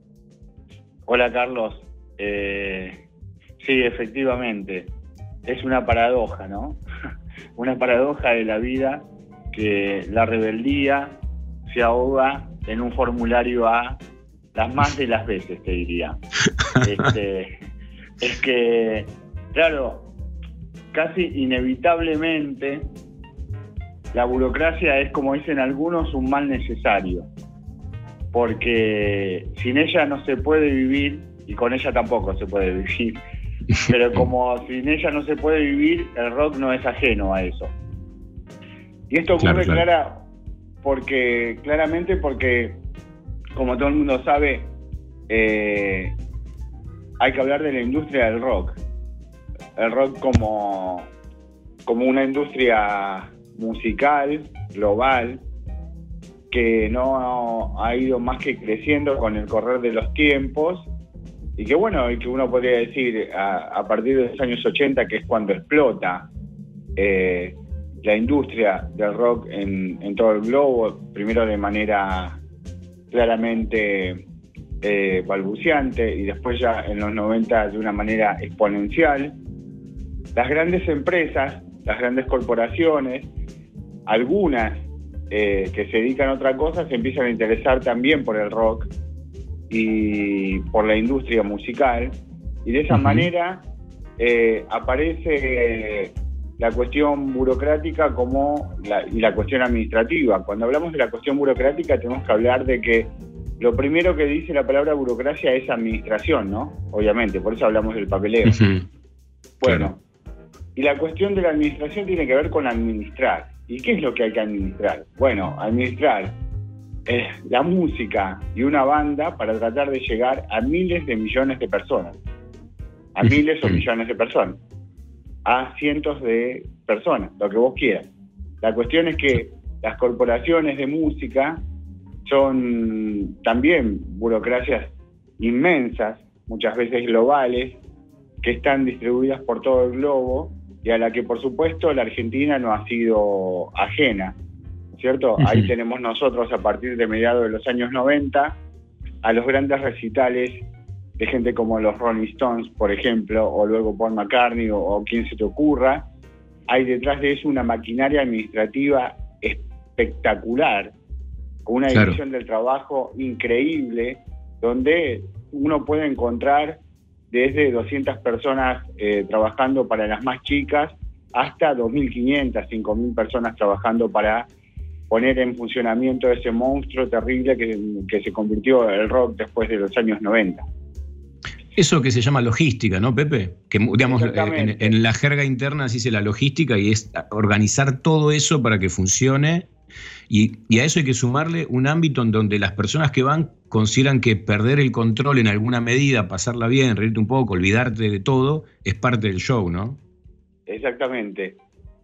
Hola Carlos, eh, sí, efectivamente, es una paradoja, ¿no? una paradoja de la vida que la rebeldía se ahoga en un formulario A las más de las veces, te diría. Este, es que, claro, casi inevitablemente la burocracia es, como dicen algunos, un mal necesario, porque sin ella no se puede vivir y con ella tampoco se puede vivir. Pero como sin ella no se puede vivir, el rock no es ajeno a eso. Y esto ocurre Claro, claro. clara porque claramente porque como todo el mundo sabe eh, hay que hablar de la industria del rock. El rock como como una industria musical global que no ha ido más que creciendo con el correr de los tiempos y que bueno, y que uno podría decir a, partir de los años 80 que es cuando explota eh, la industria del rock en, en todo el globo, primero de manera claramente eh, balbuceante y después ya en los 90 de una manera exponencial. Las grandes empresas, las grandes corporaciones, algunas eh, que se dedican a otra cosa se empiezan a interesar también por el rock y por la industria musical y de esa Ujú. manera eh, aparece la cuestión burocrática como la, y la cuestión administrativa. Cuando hablamos de la cuestión burocrática tenemos que hablar de que lo primero que dice la palabra burocracia es administración, ¿no? Obviamente, por eso hablamos del papeleo. Ujú. Bueno, y la cuestión de la administración tiene que ver con administrar. ¿Y qué es lo que hay que administrar? Bueno, administrar eh, la música y una banda para tratar de llegar a miles de millones de personas. A miles o millones de personas. A cientos de personas, lo que vos quieras. La cuestión es que las corporaciones de música son también burocracias inmensas, muchas veces globales, que están distribuidas por todo el globo y a la que por supuesto la Argentina no ha sido ajena, ¿cierto? Ahí tenemos nosotros a partir de mediados de los años 90 a los grandes recitales de gente como los Rolling Stones, por ejemplo, o luego Paul McCartney o, o quien se te ocurra. Hay detrás de eso una maquinaria administrativa espectacular, con una Claro. división del trabajo increíble, donde uno puede encontrar desde 200 personas eh, trabajando para las más chicas hasta 2.500, 5.000 personas trabajando para poner en funcionamiento ese monstruo terrible que, que se convirtió el rock después de los años 90. Eso que se llama logística, ¿no, Pepe? Que digamos, en, en la jerga interna se dice la logística y es organizar todo eso para que funcione. Y, y a eso hay que sumarle un ámbito en donde las personas que van consideran que perder el control en alguna medida, pasarla bien, reírte un poco, olvidarte de todo, es parte del show, ¿no? Exactamente,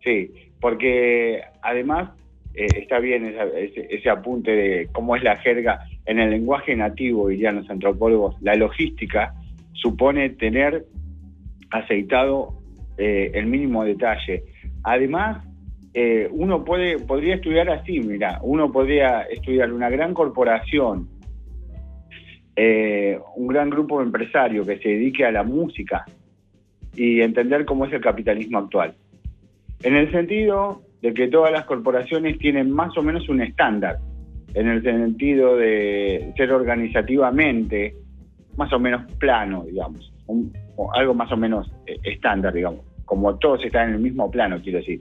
sí, porque además eh, está bien ese, apunte de cómo es la jerga en el lenguaje nativo, dirían los antropólogos, la logística supone tener aceitado eh, el mínimo detalle. Además, eh, uno puede podría estudiar así, mira, uno podría estudiar una gran corporación, un gran grupo empresario que se dedique a la música y entender cómo es el capitalismo actual. En el sentido de que todas las corporaciones tienen más o menos un estándar, en el sentido de ser organizativamente más o menos plano, digamos, un- algo más o menos eh, estándar, digamos, como todos están en el mismo plano, quiero decir.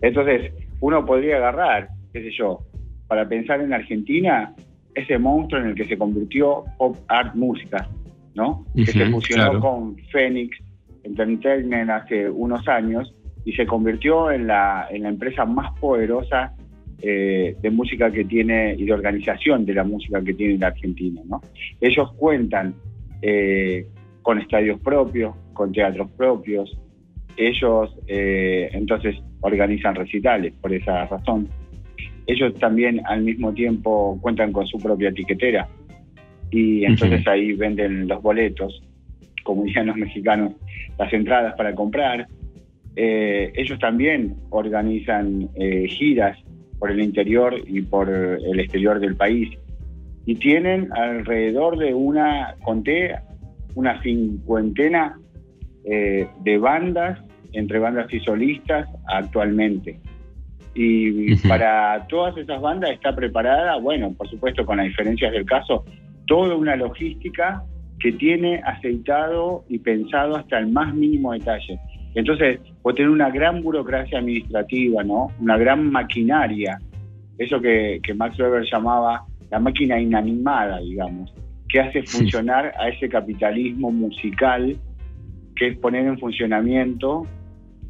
Entonces, uno podría agarrar, qué sé yo, para pensar en Argentina, ese monstruo en el que se convirtió Pop Art Música, ¿no? que se fusionó claro. con Phoenix Entertainment hace unos años y se convirtió en la, en la empresa más poderosa eh, de música que tiene y de organización de la música que tiene la Argentina. ¿no? Ellos cuentan eh, con estadios propios, con teatros propios, ellos eh, entonces organizan recitales por esa razón. Ellos también al mismo tiempo cuentan con su propia etiquetera y entonces Ujú. ahí venden los boletos, como dirían los mexicanos, las entradas para comprar. Eh, ellos también organizan eh, giras por el interior y por el exterior del país. Y tienen alrededor de una, conté, una cincuentena eh, de bandas, entre bandas y solistas, actualmente. Y para todas esas bandas está preparada, bueno, por supuesto con las diferencias del caso, toda una logística que tiene aceitado y pensado hasta el más mínimo detalle. Entonces, vos tenés una gran burocracia administrativa, ¿no? Una gran maquinaria, eso que, que Max Weber llamaba la máquina inanimada, digamos, que hace funcionar a ese capitalismo musical que es poner en funcionamiento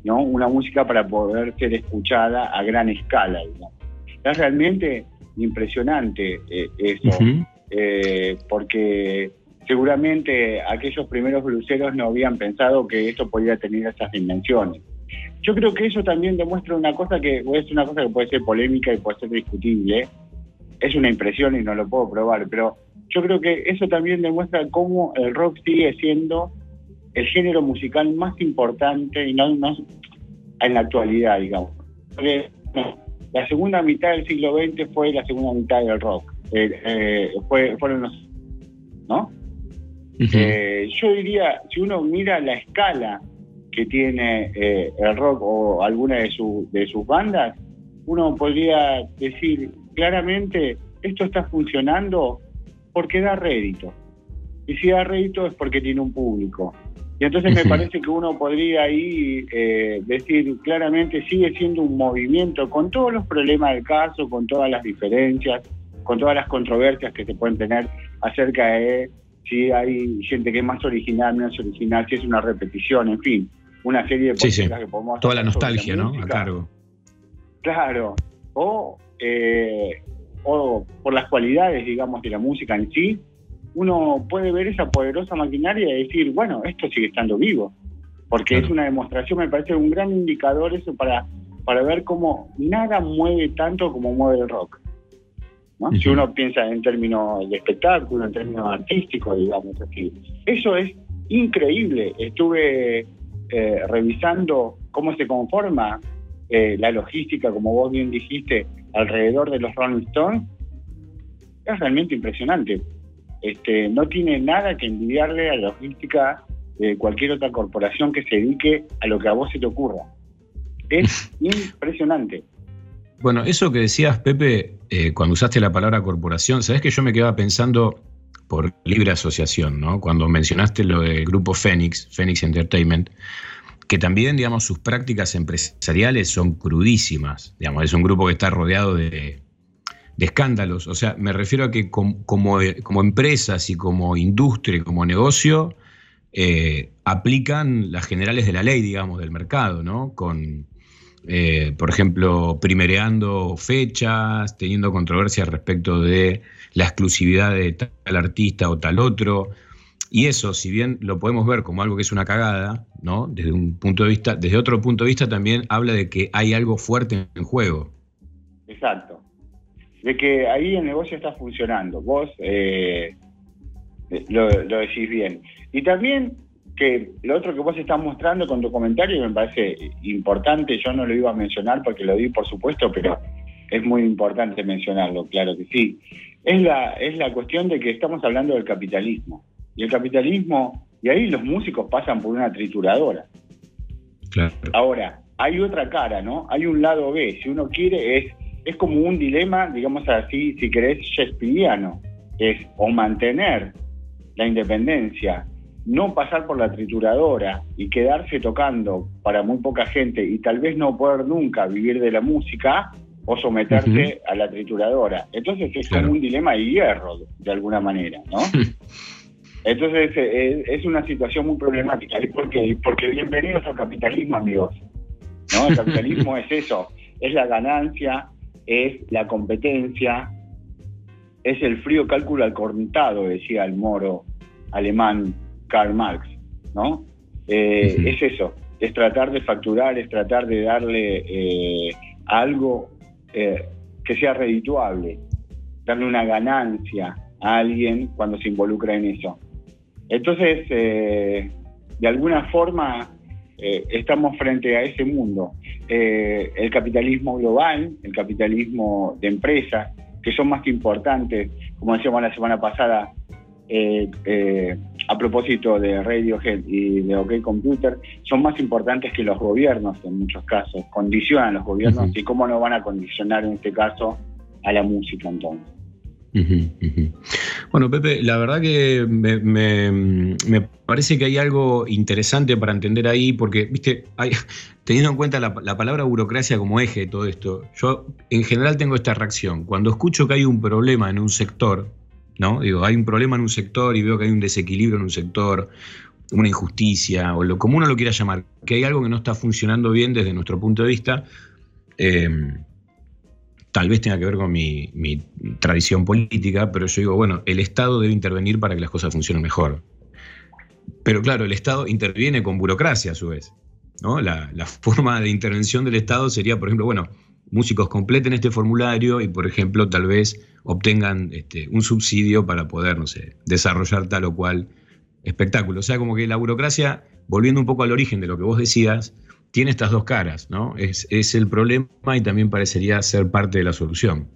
¿no? una música para poder ser escuchada a gran escala. digamos. Es realmente impresionante eh, eso, eh, porque seguramente aquellos primeros bluseros no habían pensado que esto podía tener esas dimensiones. Yo creo que eso también demuestra una cosa que es una cosa que puede ser polémica y puede ser discutible. Es una impresión y no lo puedo probar, pero yo creo que eso también demuestra cómo el rock sigue siendo el género musical más importante y no, no en la actualidad, digamos. Porque, la segunda mitad del siglo XX fue la segunda mitad del rock. Eh, eh, fue, fueron los, ¿no? Ujú. Eh, yo diría, si uno mira la escala que tiene eh, el rock o alguna de, su- de sus bandas, uno podría decir claramente, esto está funcionando porque da rédito. Y si da rédito es porque tiene un público. Y entonces me parece que uno podría ahí eh, decir claramente, sigue siendo un movimiento con todos los problemas del caso, con todas las diferencias, con todas las controversias que se pueden tener acerca de si hay gente que es más original, menos original, si es una repetición, en fin, una serie de Sí, que podemos Toda la hacer nostalgia, ¿no? A cargo. Claro. O, eh, o por las cualidades, digamos, de la música en sí, uno puede ver esa poderosa maquinaria y decir, bueno, esto sigue estando vivo. Porque Claro. es una demostración, me parece un gran indicador eso para, para ver cómo nada mueve tanto como mueve el rock. ¿No? Si uno piensa en términos de espectáculo, en términos artísticos, digamos así. Eso es increíble. Estuve eh, revisando cómo se conforma eh, la logística, como vos bien dijiste, alrededor de los Rolling Stones. Es realmente impresionante. Este, no tiene nada que envidiarle a la logística de cualquier otra corporación que se dedique a lo que a vos se te ocurra. Es impresionante. Bueno, eso que decías, Pepe, eh, cuando usaste la palabra corporación, sabes que yo me quedaba pensando por libre asociación, ¿no? Cuando mencionaste lo del grupo Fénix, Fénix Entertainment, que también, digamos, sus prácticas empresariales son crudísimas. Digamos, es un grupo que está rodeado de, escándalos. O sea, me refiero a que com- como, como empresas y como industria y como negocio, eh, aplican las generales de la ley, digamos, del mercado, ¿no? Con, eh, por ejemplo, primereando fechas, teniendo controversias respecto de la exclusividad de tal artista o tal otro. Y eso, si bien lo podemos ver como algo que es una cagada, ¿no? Desde un punto de vista, desde otro punto de vista también habla de que hay algo fuerte en juego. Exacto. De que ahí el negocio está funcionando. Vos eh, lo, lo decís bien. Y también que lo otro que vos estás mostrando con tu comentario me parece importante, yo no lo iba a mencionar porque lo di por supuesto, pero es muy importante mencionarlo, claro que sí. Es la, es la cuestión de que estamos hablando del capitalismo. Y el capitalismo, y ahí los músicos pasan por una trituradora. Claro. Ahora, hay otra cara, ¿no? Hay un lado B. Si uno quiere, es, es como un dilema, digamos así, si querés, shakespeariano. Es o mantener la independencia, no pasar por la trituradora y quedarse tocando para muy poca gente y tal vez no poder nunca vivir de la música o someterse a la trituradora. Entonces es Claro. como un dilema de hierro, de alguna manera, ¿no? Entonces eh, es una situación muy problemática. ¿Y por qué? Porque bienvenidos al capitalismo, amigos. ¿No? El capitalismo es eso, es la ganancia, es la competencia, es el frío cálculo al cortado, decía el moro alemán Karl Marx, ¿no? Eh. Es eso, es tratar de facturar, es tratar de darle eh, algo eh, que sea redituable, darle una ganancia a alguien cuando se involucra en eso. Entonces, de alguna forma, estamos frente a ese mundo. El capitalismo global, el capitalismo de empresas, que son más importantes, como decíamos la semana pasada, eh, eh, a propósito de Radiohead y de OK Computer, son más importantes que los gobiernos en muchos casos, condicionan a los gobiernos y cómo no van a condicionar en este caso a la música entonces. Bueno, Pepe, la verdad que me, me- me parece que hay algo interesante para entender ahí, porque, viste, hay- teniendo en cuenta la, la palabra burocracia como eje de todo esto, yo en general tengo esta reacción. Cuando escucho que hay un problema en un sector, ¿no? Digo, hay un problema en un sector y veo que hay un desequilibrio en un sector, una injusticia, o lo, como uno lo quiera llamar, que hay algo que no está funcionando bien desde nuestro punto de vista. eh, tal vez tenga que ver con mi, tradición política, pero yo digo, bueno, el Estado debe intervenir para que las cosas funcionen mejor. Pero claro, el Estado interviene con burocracia a su vez. ¿no? La forma de intervención del Estado sería, por ejemplo, bueno, músicos completen este formulario y, por ejemplo, tal vez obtengan este, un subsidio para poder, no sé, desarrollar tal o cual espectáculo. O sea, como que la burocracia, volviendo un poco al origen de lo que vos decías, tiene estas dos caras, ¿no? Es, el problema y también parecería ser parte de la solución.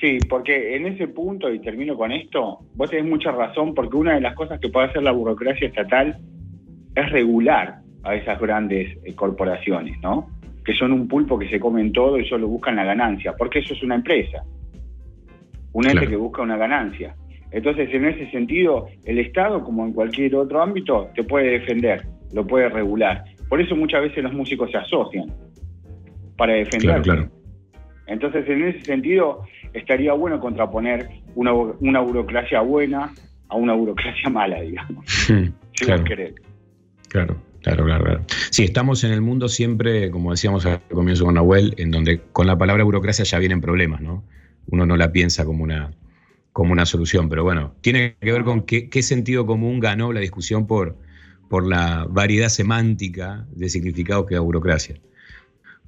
Sí, porque en ese punto, y termino con esto, vos tenés mucha razón, porque una de las cosas que puede hacer la burocracia estatal es regular a esas grandes eh, corporaciones, ¿no? Que son un pulpo que se comen todo y solo buscan la ganancia, porque eso es una empresa, un ente Claro. que busca una ganancia. Entonces, en ese sentido, el Estado, como en cualquier otro ámbito, te puede defender, lo puede regular. Por eso muchas veces los músicos se asocian para defender. Claro, claro. Entonces, en ese sentido, estaría bueno contraponer una, una burocracia buena a una burocracia mala, digamos. Hmm, Si claro, querés. claro, claro, claro, claro. Sí, estamos en el mundo siempre, como decíamos al comienzo con Nahuel, en donde con la palabra burocracia ya vienen problemas, ¿no? Uno no la piensa como una, como una solución, pero bueno, tiene que ver con qué, sentido común ganó la discusión por, por la variedad semántica de significados que da burocracia.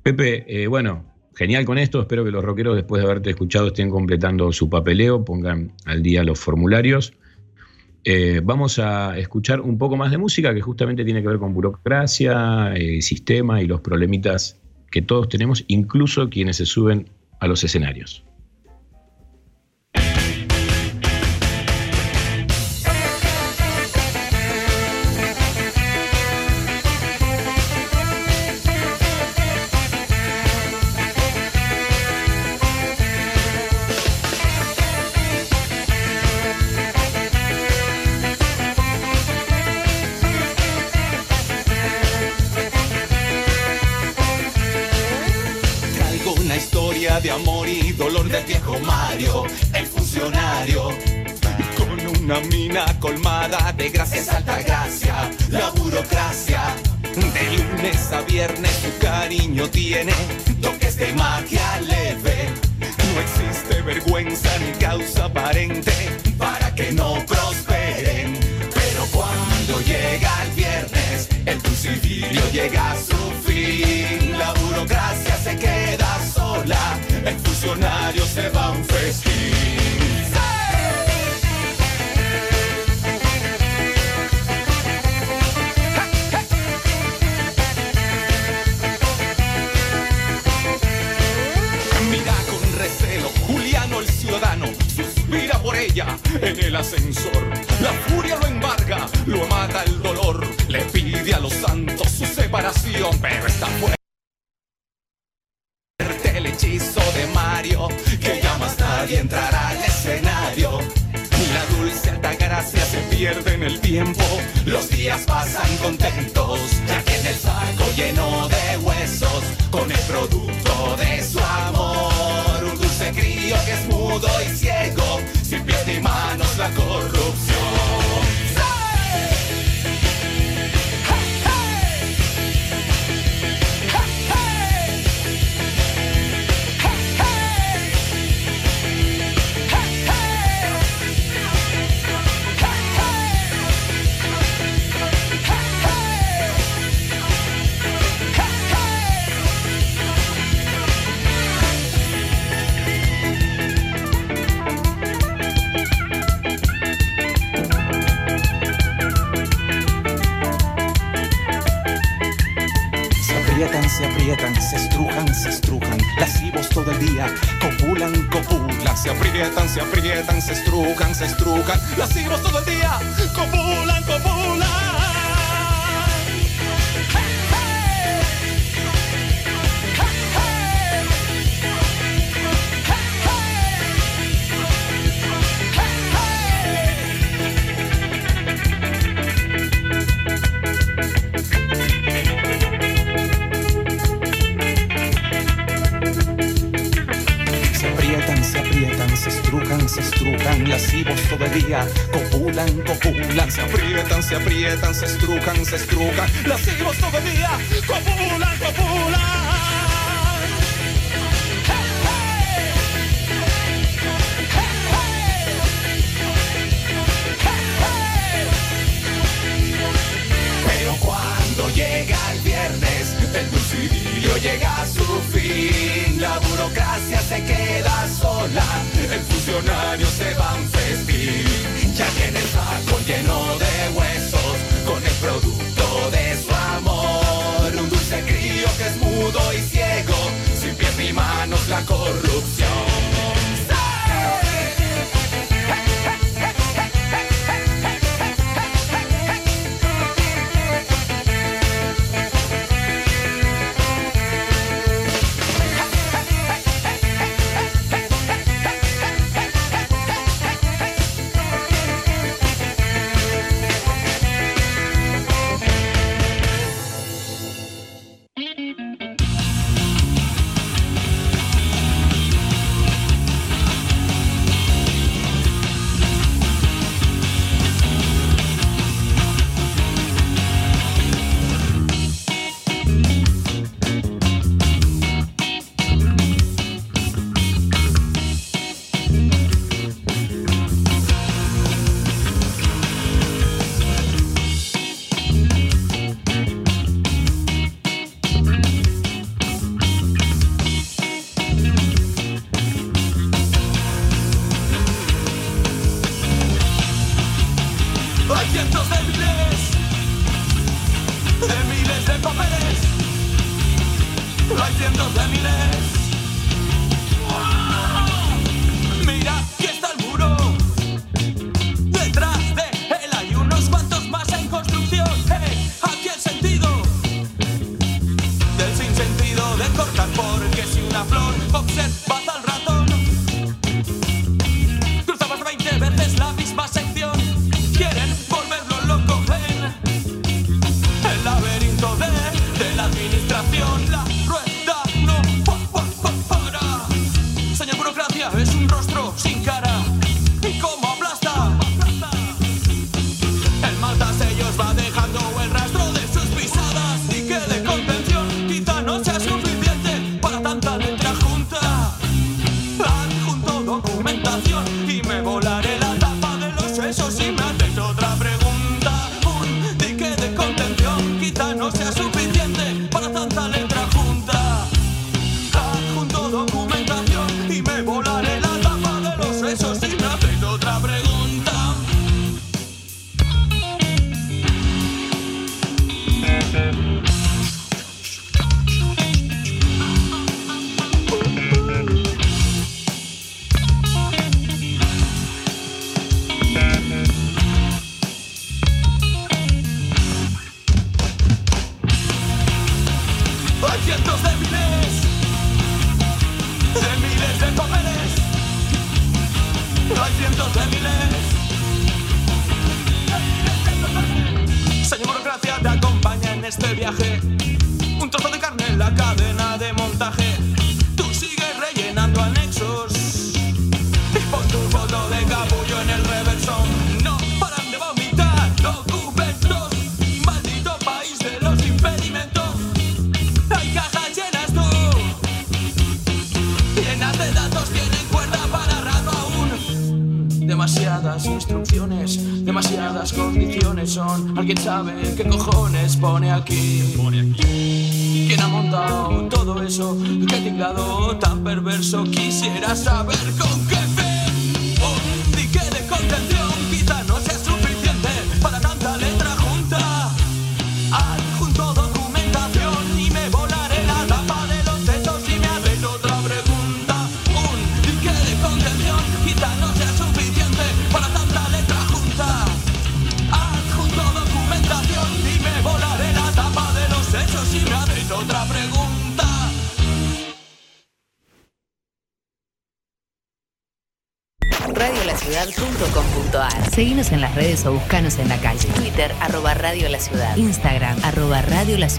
Pepe, eh, bueno, genial con esto. Espero que los rockeros, después de haberte escuchado, estén completando su papeleo, pongan al día los formularios. Eh, vamos a escuchar un poco más de música que justamente tiene que ver con burocracia, eh, sistema y los problemitas que todos tenemos, incluso quienes se suben a los escenarios. De gracias alta gracia, la burocracia. De lunes a viernes su cariño tiene toques de magia leve. No existe vergüenza ni causa aparente para que no prosperen. Pero cuando llega el viernes, el idilio llega a su fin. La burocracia se queda sola, el funcionario se va a un festín. En el ascensor. La furia lo embarga, lo mata el dolor. Le pide a los santos su separación, pero está fuerte el hechizo de Mario, que ya más nadie entrará al escenario. La dulce altagracia se pierde en el tiempo, los días pasan contentos, ya que en el saco lleno de se estrujan, se estrujan.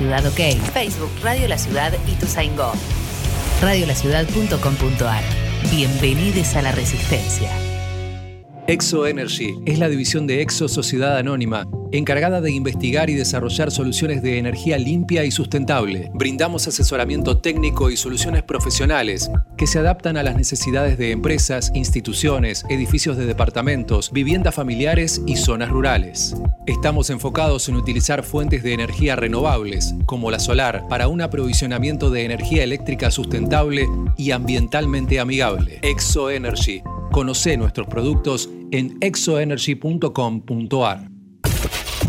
Ciudad OK. Facebook, Radio La Ciudad y Tusaingó. Radiolaciudad.com.ar. Bienvenidos a la Resistencia. Exo Energy es la división de Exo Sociedad Anónima, encargada de investigar y desarrollar soluciones de energía limpia y sustentable. Brindamos asesoramiento técnico y soluciones profesionales que se adaptan a las necesidades de empresas, instituciones, edificios de departamentos, viviendas familiares y zonas rurales. Estamos enfocados en utilizar fuentes de energía renovables, como la solar, para un aprovisionamiento de energía eléctrica sustentable y ambientalmente amigable. Exo Energy. Conoce nuestros productos en exoenergy.com.ar.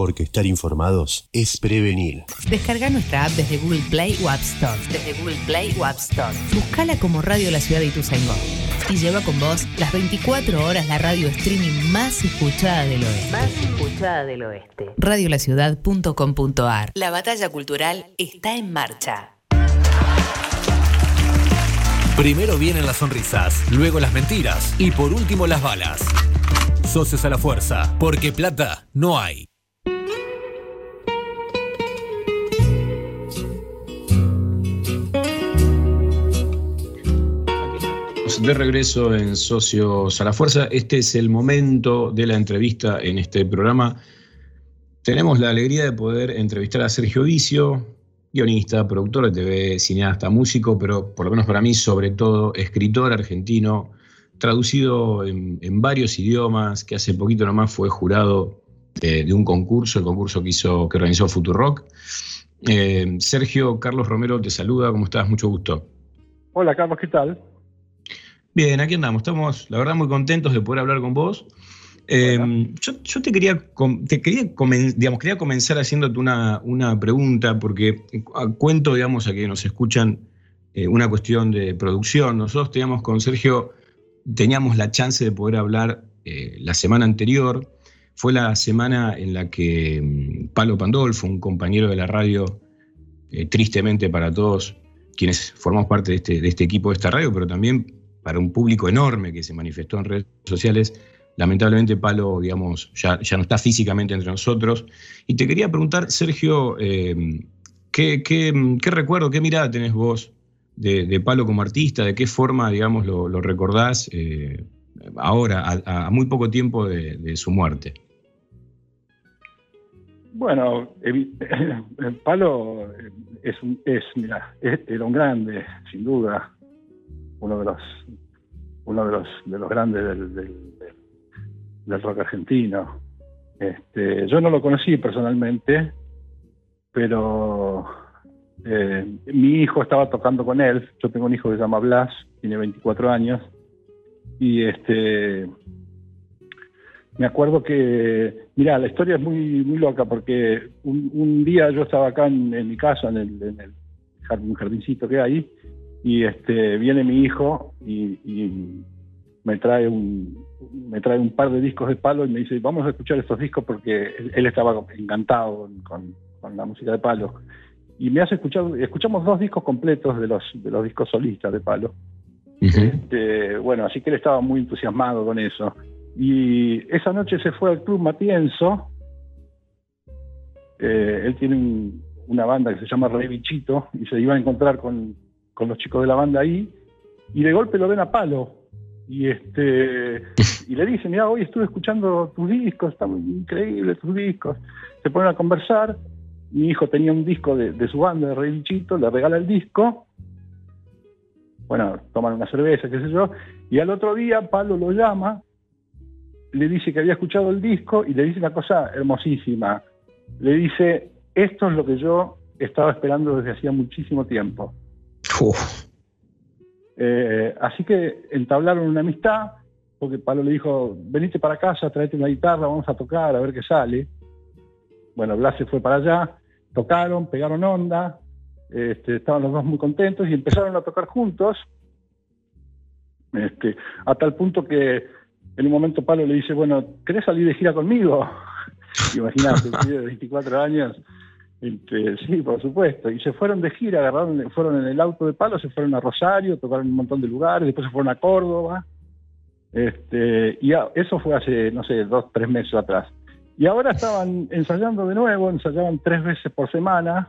Porque estar informados es prevenir. Descarga nuestra app desde Google Play o App Store. Desde Google Play o App Store. Buscala como Radio La Ciudad de Ituzaingó. Y lleva con vos las 24 horas la radio streaming más escuchada del oeste. Más escuchada del oeste. Radiolaciudad.com.ar La batalla cultural está en marcha. Primero vienen las sonrisas, luego las mentiras y por último las balas. Socios a la fuerza, porque plata no hay. De regreso en Socios a la Fuerza, este es el momento de la entrevista en este programa. Tenemos la alegría de poder entrevistar a Sergio Vicio, guionista, productor de TV, cineasta, músico, pero por lo menos para mí, sobre todo, escritor argentino, traducido en, varios idiomas, que hace poquito nomás fue jurado de, de un concurso, el concurso que, hizo, que organizó Futurock. Eh, Sergio, Carlos Romero te saluda, ¿cómo estás? Mucho gusto. Hola Carlos, ¿qué tal? Bien, aquí andamos. Estamos, la verdad, muy contentos de poder hablar con vos. Eh, yo, yo te quería, te quería, comen- digamos, quería comenzar haciéndote una, una pregunta, porque cu- cuento, digamos, a que nos escuchan eh, una cuestión de producción. Nosotros teníamos con Sergio, teníamos la chance de poder hablar eh, la semana anterior. Fue la semana en la que mm, Palo Pandolfo, un compañero de la radio, eh, tristemente para todos quienes formamos parte de este, de este equipo de esta radio, pero también para un público enorme que se manifestó en redes sociales. Lamentablemente, Palo, digamos, ya, ya no está físicamente entre nosotros. Y te quería preguntar, Sergio, eh, ¿qué, qué, recuerdo, qué mirada tenés vos de, de Palo como artista? ¿De qué forma, digamos, lo, lo recordás eh, ahora, a, muy poco tiempo de, su muerte? Bueno, el Palo eh, es, un- es- era un grande, sin duda, uno de los uno de los, de los grandes del, del, rock argentino. Este, yo no lo conocí personalmente, pero eh, mi hijo estaba tocando con él. Yo tengo un hijo que se llama Blas, tiene 24 años, y este me acuerdo que, mira, la historia es muy muy loca porque un, día yo estaba acá en, mi casa, en el, en el jardincito que hay, y este viene mi hijo y, y me trae un me trae un par de discos de palo y me dice vamos a escuchar estos discos porque él, estaba encantado con, con- la música de palo y me hace escuchar escuchamos dos discos completos de los de los discos solistas de palo este, bueno, así que él estaba muy entusiasmado con eso. Y esa noche se fue al Club Matienzo. Eh, él tiene un- una banda que se llama Rey Bichito y se iba a encontrar con, con los chicos de la banda ahí. Y de golpe lo ven a palo. Y este y le dicen, mira, hoy estuve escuchando tus discos, están increíbles tus discos. Se ponen a conversar. Mi hijo tenía un disco de, de su banda, de Rey Bichito, le regala el disco bueno, toman una cerveza, qué sé yo, y al otro día Pablo lo llama, le dice que había escuchado el disco y le dice una cosa hermosísima. Le dice, esto es lo que yo estaba esperando desde hacía muchísimo tiempo. Eh, así que entablaron una amistad, porque Pablo le dijo, venite para casa, tráete una guitarra, vamos a tocar, a ver qué sale. Bueno, Blas se fue para allá, tocaron, pegaron onda, este, estaban los dos muy contentos y empezaron a tocar juntos, este, a tal punto que en un momento Pablo le dice, bueno, ¿querés salir de gira conmigo? Imagínate, un de 24 años. Este, sí, por supuesto. Y se fueron de gira, agarraron, fueron en el auto de Palo, se fueron a Rosario, tocaron un montón de lugares, después se fueron a Córdoba. Este, y eso fue hace, no sé, dos, tres meses atrás. Y ahora estaban ensayando de nuevo, ensayaban tres veces por semana,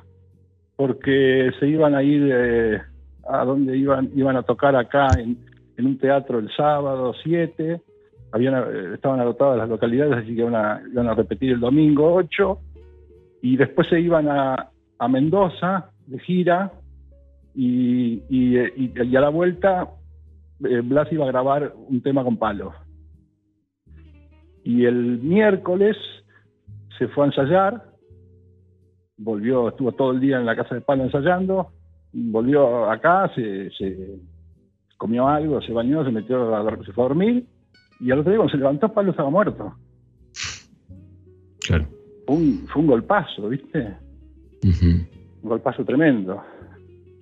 porque se iban a ir eh, a donde iban, iban a tocar acá en, un teatro el sábado 7. Habían, eh, estaban agotadas las localidades, así que iban a, iban a repetir el domingo 8. Y después se iban a, a Mendoza de gira. Y, y, y- a la vuelta, eh, Blas iba a grabar un tema con palo. Y el miércoles se fue a ensayar, volvió, estuvo todo el día en la casa de Palo ensayando, volvió acá, se, se comió algo, se bañó, se metió a se fue a dormir, y al otro día cuando se levantó Palo estaba muerto. Claro. Fue un, fue un golpazo, ¿viste? Un golpazo tremendo.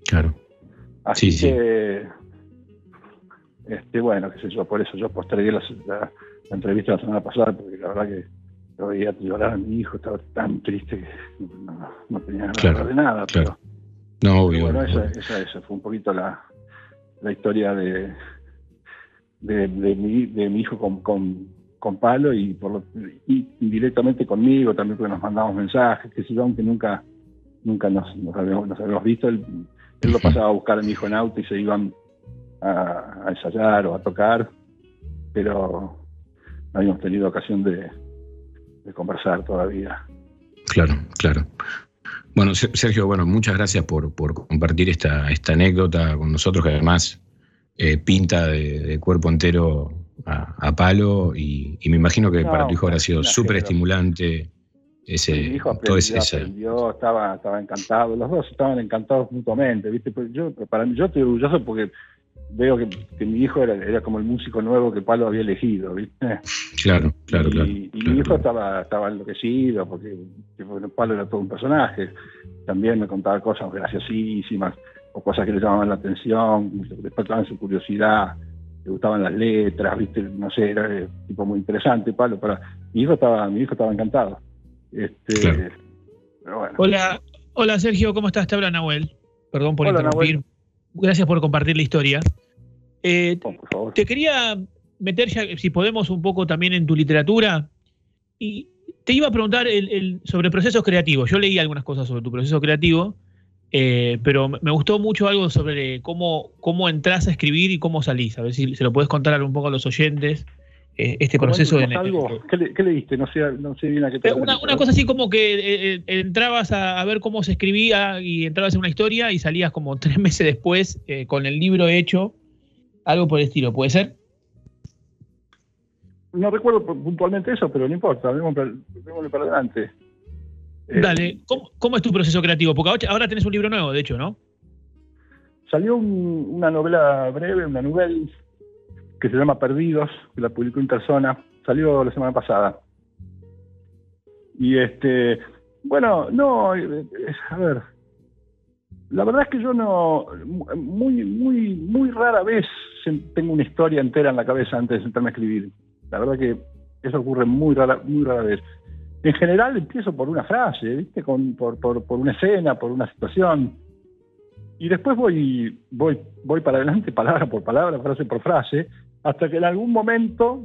Claro. Así Sí, sí. que, este, bueno, qué sé yo, por eso yo postergué la, la- la entrevista la semana pasada, porque la verdad que yo veía llorar a mi hijo, estaba tan triste que no, no tenía ganas de Claro, de nada. claro. Pero, No, pero obvio. bueno, esa, esa, esa fue un poquito la, la historia de, de, de mi, de mi hijo con, con, con Palo y, por lo, y indirectamente conmigo también, porque nos mandamos mensajes, que sé yo, aunque nunca, nunca nos, nos, habíamos, nos habíamos visto. Él, él lo pasaba a buscar a mi hijo en auto y se iban a, a ensayar o a tocar, pero no habíamos tenido ocasión de, de conversar todavía. Claro, claro. Bueno, Se- Sergio, bueno, muchas gracias por, por compartir esta, esta anécdota con nosotros, que además eh, pinta de, de cuerpo entero a, a palo y, y me imagino que No, para tu hijo habrá sido súper estimulante ese, mi hijo todo aprendió, ese, ese- aprendió, estaba, estaba encantado, los dos estaban encantados mutuamente, ¿viste? Pues yo, para mí, yo estoy orgulloso porque veo que, que mi hijo era, era como el músico nuevo que Palo había elegido, ¿viste? Claro, claro, y, claro. y mi hijo estaba, estaba enloquecido porque, que, bueno, Palo era todo un personaje. También me contaba cosas graciosísimas o cosas que le llamaban la atención, despertaban su curiosidad, le gustaban las letras, ¿viste? No sé, era eh, tipo muy interesante, Palo. Para... Mi hijo estaba, mi hijo estaba encantado. Este, pero bueno. Hola, hola Sergio, ¿cómo estás? Te habla Nahuel. Perdón por Hola, interrumpir. Gracias por compartir la historia. Eh, te quería meter ya, si podemos, un poco también en tu literatura. Y te iba a preguntar el- el- sobre procesos creativos. Yo leí algunas cosas sobre tu proceso creativo, eh, pero me gustó mucho algo sobre cómo, cómo entras a escribir y cómo salís. A ver si se lo puedes contar un poco a los oyentes. eh, este ¿Cómo proceso en, algo? ¿Qué, le- qué leíste? No sé, no sé bien a qué te Eh, Una, una cosa así como que eh, entrabas a, a ver cómo se escribía y entrabas en una historia y salías como tres meses después con el libro hecho, algo por el estilo, ¿puede ser? no recuerdo puntualmente eso, pero no importa, démosle para adelante. Eh, Dale, ¿Cómo, es tu proceso creativo? Porque ahora tenés un libro nuevo, de hecho, ¿no? Salió una novela breve, una novela que se llama Perdidos, que la publicó Interzona, salió la semana pasada. Y este, bueno, no, eh, a ver, la verdad es que yo no, muy, muy, muy rara vez tengo una historia entera en la cabeza antes de sentarme a escribir. La verdad que eso ocurre muy rara, muy rara vez. En general empiezo por una frase, ¿viste? Por, una escena, por una situación. Y después voy para adelante, palabra por palabra, frase por frase, hasta que en algún momento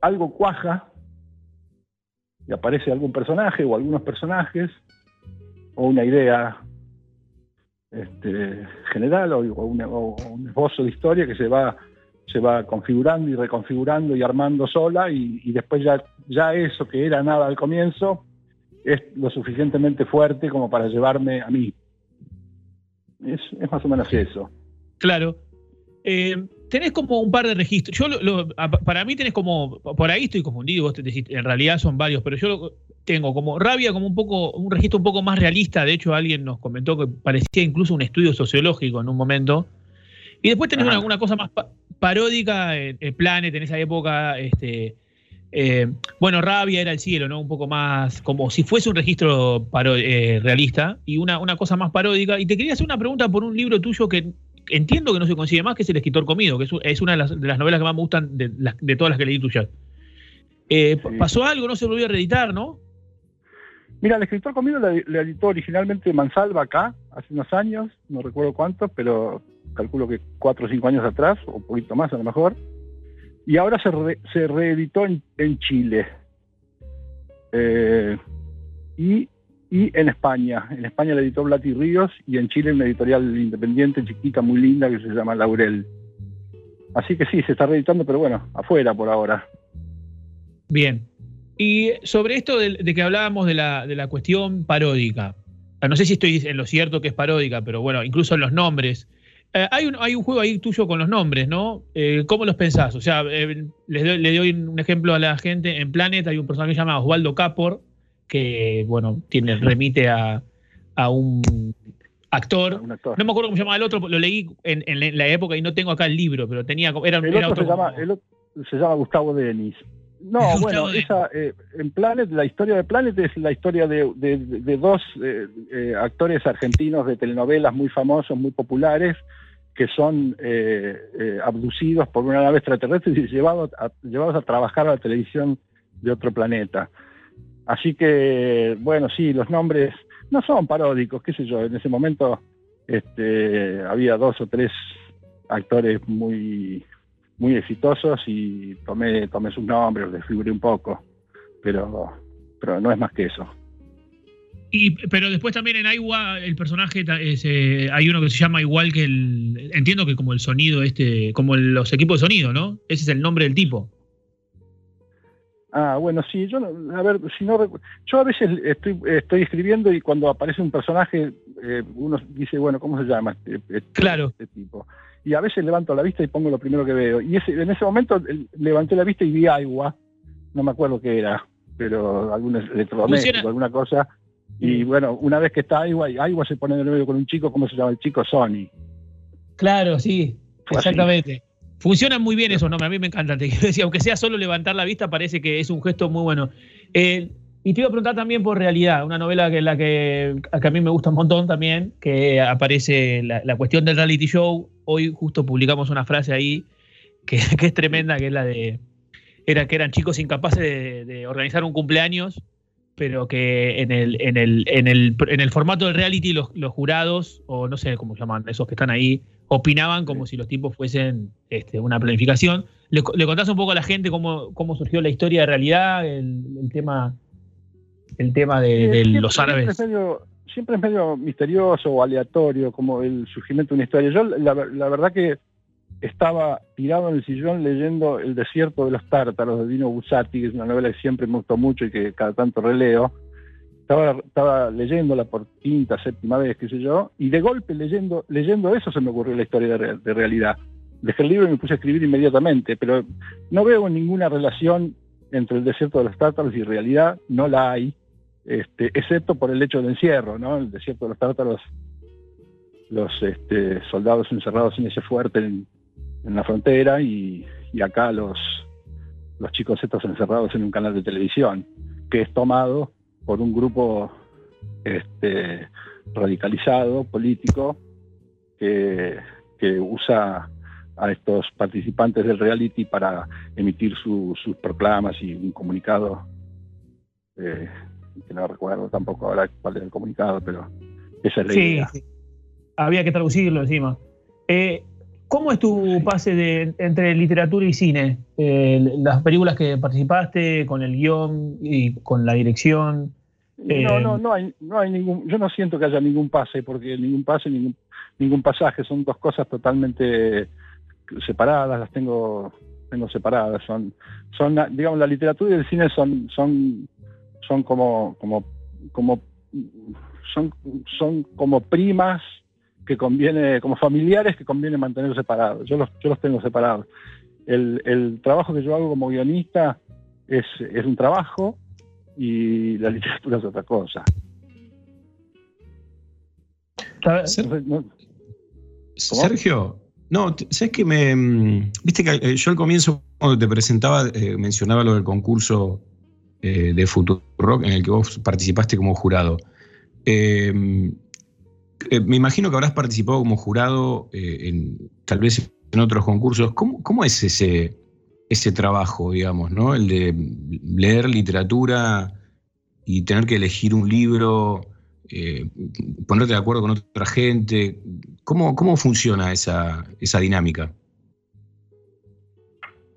algo cuaja y aparece algún personaje o algunos personajes o una idea este, general o, un esbozo de historia que se va se va configurando y reconfigurando y armando sola y, después ya, ya eso que era nada al comienzo es lo suficientemente fuerte como para llevarme a mí. Es, más o menos eso. Claro. Eh, tenés como un par de registros. Yo para mí tenés como, por ahí estoy confundido, vos te decís, en realidad son varios, pero yo tengo como rabia como un poco, un registro un poco más realista. De hecho, alguien nos comentó que parecía incluso un estudio sociológico en un momento. Y después tenés alguna cosa más paródica, en, Planet en esa época, este, eh, bueno, Rabia era el cielo, ¿no? Un poco más, como si fuese un registro eh, realista y una, una cosa más paródica. Y te quería hacer una pregunta por un libro tuyo que entiendo que no se consigue más, que es El escritor comido, que es, una de las, novelas que más me gustan de, de todas las que leí tuyas. Eh, Pasó algo, no se volvió a reeditar, ¿no? Mira, El escritor comido le, editó originalmente Mansalva acá, hace unos años, no recuerdo cuántos, pero calculo que cuatro o cinco años atrás, o un poquito más a lo mejor, y ahora se, reeditó en, Chile. Eh, y, en España. En España le editó Blati Ríos y en Chile una editorial independiente, chiquita, muy linda, que se llama Laurel. Así que sí, se está reeditando, pero bueno, afuera por ahora. Bien. Y sobre esto de, que hablábamos de la, de la cuestión paródica, no sé si estoy en lo cierto que es paródica, pero bueno, incluso en los nombres. Eh, hay, un, hay un juego ahí tuyo con los nombres, ¿no? Eh, ¿Cómo los pensás? O sea, eh, les doy, le doy un ejemplo a la gente. En Planet hay un personaje que se llama Osvaldo Capor, que, bueno, tiene, remite a, un actor. No me acuerdo cómo se llamaba el otro, lo leí en, la época y no tengo acá el libro, pero tenía. Era, el otro, se, llama, se llama Gustavo Denis. No, bueno, esa, en Planet, la historia de Planet es la historia de, dos actores argentinos de telenovelas muy famosos, muy populares, que son eh, eh, abducidos por una nave extraterrestre y llevados a, llevados a trabajar a la televisión de otro planeta. Así que, bueno, sí, los nombres no son paródicos, qué sé yo, en ese momento este, había dos o tres actores muy, muy exitosos y tomé, tomé sus nombres, les figuré un poco, pero, pero no es más que eso pero después también en Aiwa el personaje eh, hay uno que se llama igual que el. Entiendo que como el sonido, este, como los equipos de sonido, ¿no? Ese es el nombre del tipo. Ah, bueno, sí, yo, a ver, si no, yo a veces estoy, estoy escribiendo y cuando aparece un personaje, eh, uno dice, bueno, ¿cómo se llama este, este, claro. este, tipo? Y a veces levanto la vista y pongo lo primero que veo. Y ese, en ese momento levanté la vista y vi Aiwa, no me acuerdo qué era, pero algún electrodoméstico, alguna cosa y bueno, una vez que está Aiwa, Aiwa se pone de nuevo con un chico, ¿cómo se llama el chico? Sony. Claro, sí, exactamente. Funcionan muy bien esos nombres, a mí me encantan. Te decir, aunque sea solo levantar la vista, parece que es un gesto muy bueno. Eh, y te iba a preguntar también por Realidad, una novela que la que, a mí me gusta un montón también, que aparece la, cuestión del reality show. Hoy justo publicamos una frase ahí que, es tremenda, que es la de era que eran chicos incapaces de organizar un cumpleaños pero que en el, en el, en el, en el formato del reality los, los, jurados, o no sé cómo llaman, esos que están ahí, opinaban como si los tipos fuesen este, una planificación. ¿Le, ¿Le, contás un poco a la gente cómo, cómo surgió la historia de realidad, el, el tema, el tema de, los árabes? Siempre es, medio, misterioso o aleatorio como el surgimiento de una historia. Yo la, la verdad que estaba tirado en el sillón leyendo El desierto de los tártaros de Dino Buzzati, que es una novela que siempre me gustó mucho y que cada tanto releo. Estaba, estaba leyéndola por quinta, séptima vez, qué sé yo, y de golpe leyendo, leyendo eso se me ocurrió la historia de, realidad. dejé el libro y me puse a escribir inmediatamente, pero no veo ninguna relación entre el desierto de los tártaros y realidad, no la hay, este, excepto por el hecho de encierro, ¿no? El desierto de los tártaros, los este, soldados encerrados en ese fuerte en, la frontera y, acá los, los chicos estos encerrados en un canal de televisión, que es tomado por un grupo este, radicalizado, político, que, que usa a estos participantes del reality para emitir sus proclamas y un comunicado, eh, que no recuerdo tampoco ahora cuál era el comunicado, pero esa es la idea. Sí, había que traducirlo encima. Eh, ¿Cómo es tu pase de, entre literatura y cine? Eh, las películas que participaste, con el guion y con la dirección. No, no, no hay, no hay ningún, yo no siento que haya ningún pase, porque ningún pase, ningún, ningún pasaje, son dos cosas totalmente separadas, las tengo tengo separadas, son son digamos la literatura y el cine son son son como como como son son como primas que conviene como familiares que conviene mantener separados. Yo los yo los tengo separados. El, el trabajo que yo hago como guionista es, es un trabajo y la literatura es otra cosa. Sergio, no, sabes que me. Mm, viste que eh, yo al comienzo, cuando te presentaba, eh, mencionaba lo del concurso eh, de Rock en el que vos participaste como jurado. Me imagino que habrás participado como jurado en, tal vez en otros concursos. ¿Cómo, cómo es ese, ese trabajo, digamos, ¿no? El de leer literatura y tener que elegir un libro eh, ponerte de acuerdo con otra gente. ¿Cómo, cómo funciona esa, esa dinámica?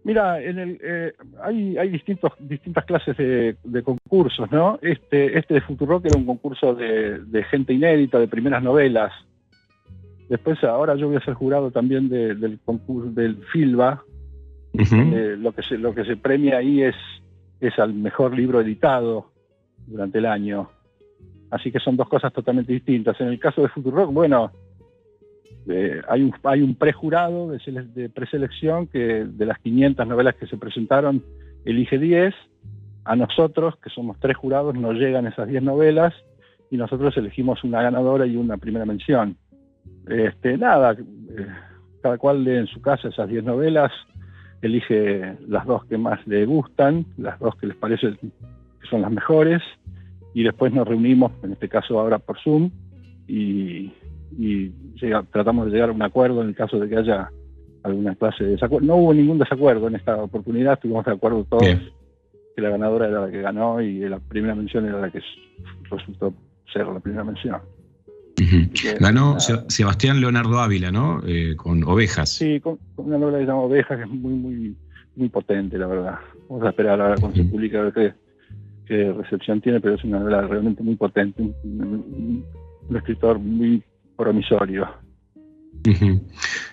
Mira, en el, eh, hay, hay distintos, distintas clases de, concursos, ¿no? Este, este de Futurock era un concurso de, gente inédita, de primeras novelas. Después, ahora yo voy a ser jurado también del concurso del Filba. lo, que se, lo que se premia ahí es, es al mejor libro editado durante el año. Así que son dos cosas totalmente distintas. En el caso de Rock, bueno, hay un, hay un prejurado de, de preselección que de las 500 novelas que se presentaron elige 10. A nosotros, que somos tres jurados, nos llegan esas 10 novelas y nosotros elegimos una ganadora y una primera mención. Este, nada, eh, cada cual lee en su casa esas 10 novelas, elige las dos que más le gustan, las dos que les parece que son las mejores, y después nos reunimos, en este caso ahora por Zoom, y, tratamos de llegar a un acuerdo en el caso de que haya alguna clase de desacuerdo. No hubo ningún desacuerdo en esta oportunidad, estuvimos de acuerdo todos que la ganadora era la que ganó y la primera mención era la que resultó ser la primera mención. Ganó Sebastián Leonardo Ávila, ¿no? Eh, con Ovejas. Sí, con, una novela que se llama Ovejas, que es muy, muy, muy potente, la verdad. Vamos a esperar ahora cuando se publique a ver qué, qué recepción tiene, pero es una novela realmente muy potente, un, escritor muy promisorio.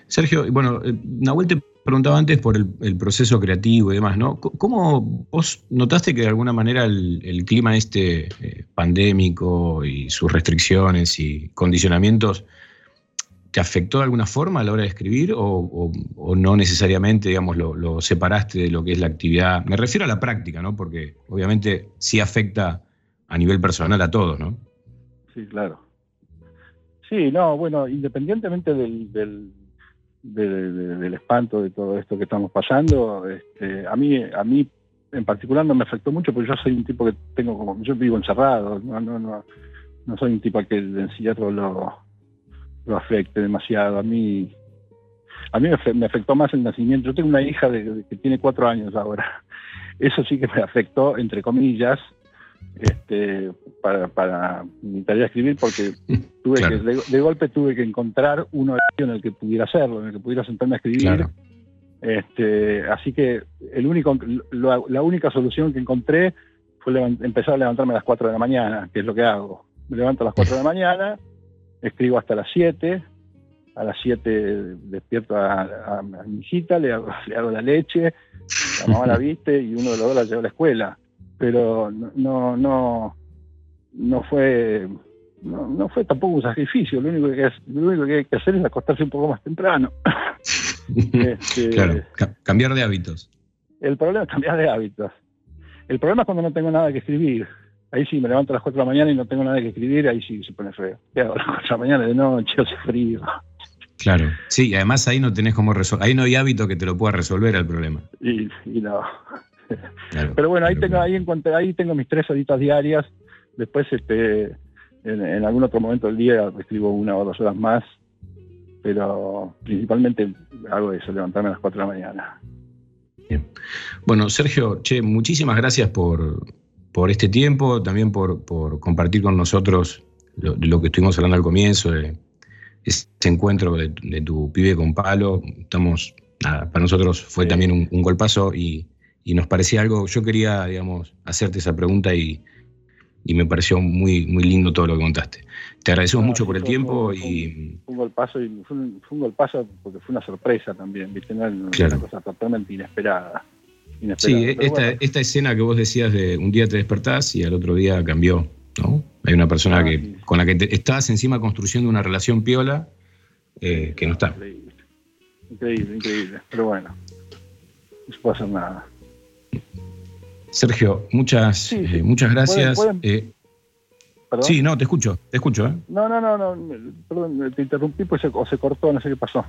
Sergio, bueno, eh, Nahuel te preguntaba antes por el, proceso creativo y demás, ¿no? ¿Cómo vos notaste que de alguna manera el, clima este eh, pandémico y sus restricciones y condicionamientos ¿Te afectó de alguna forma a la hora de escribir o, no necesariamente, digamos, lo, separaste de lo que es la actividad? Me refiero a la práctica, ¿no? Porque obviamente sí afecta a nivel personal a todos, ¿no? Sí, claro. Sí, no, bueno, independientemente del, del, espanto de todo esto que estamos pasando, este, a mí, a mí en particular no me afectó mucho porque yo soy un tipo que tengo como, yo vivo encerrado, no, no, no, no soy un tipo que el encierro lo lo afecte demasiado. A mí, a mí me afectó más el nacimiento. Yo tengo una hija de, que tiene cuatro años ahora. Eso sí que me afectó, entre comillas, este, para, para mi tarea de escribir, porque tuve que, de, golpe tuve que encontrar un horario en el que pudiera hacerlo, en el que pudiera sentarme a escribir. Este, así que el único, la, única solución que encontré fue empezar a levantarme a las 4 de la mañana, que es lo que hago. Me levanto a las 4 de la mañana, escribo hasta las 7, a las 7 despierto a, mi hijita, le hago, le hago, la leche, la mamá la viste y uno de los dos la lleva a la escuela. Pero no, no, no fue no, fue tampoco un sacrificio, lo único, que, lo único que hay que hacer es acostarse un poco más temprano. Este, claro, ca- cambiar de hábitos. El problema es cambiar de hábitos. El problema es cuando no tengo nada que escribir. Ahí sí, me levanto a las 4 de la mañana y no tengo nada que escribir, ahí sí se pone feo. ¿Qué hago a las 4 de la mañana de noche, hace frío. Claro. Sí, y además ahí no tenés cómo resolver, ahí no hay hábito que te lo pueda resolver el problema. Y, y no. Claro. Pero bueno, ahí tengo, ahí encontré, ahí tengo mis tres horitas diarias. Después, este, en, en algún otro momento del día escribo una o dos horas más. Pero principalmente hago eso, levantarme a las 4 de la mañana. Bueno, Sergio, che, muchísimas gracias por, por este tiempo, también por, por compartir con nosotros lo, que estuvimos hablando al comienzo, de ese encuentro de, de tu pibe con palo. Estamos, nada, para nosotros fue también un, un golpazo y, y nos parecía algo, yo quería, digamos, hacerte esa pregunta y, y me pareció muy, muy lindo todo lo que contaste. Te agradecemos mucho por el tiempo y Fue un golpazo, y fue un, fue un golpazo porque fue una sorpresa también, ¿viste? No, no- Claro. una cosa totalmente inesperada. sí, inesperada. Esta, bueno, esta escena que vos decías de un día te despertás y al otro día cambió, ¿no? Hay una persona Ah, que, sí. con la que te- estás encima construyendo una relación piola eh, que no está. increíble, increíble. Pero bueno, no se puede hacer nada. Sergio, muchas, eh, muchas gracias. ¿Pueden- Eh, sí, no, te escucho, te escucho. ¿eh? No, no, no, no, perdón, te interrumpí pues se, o se cortó, no sé qué pasó.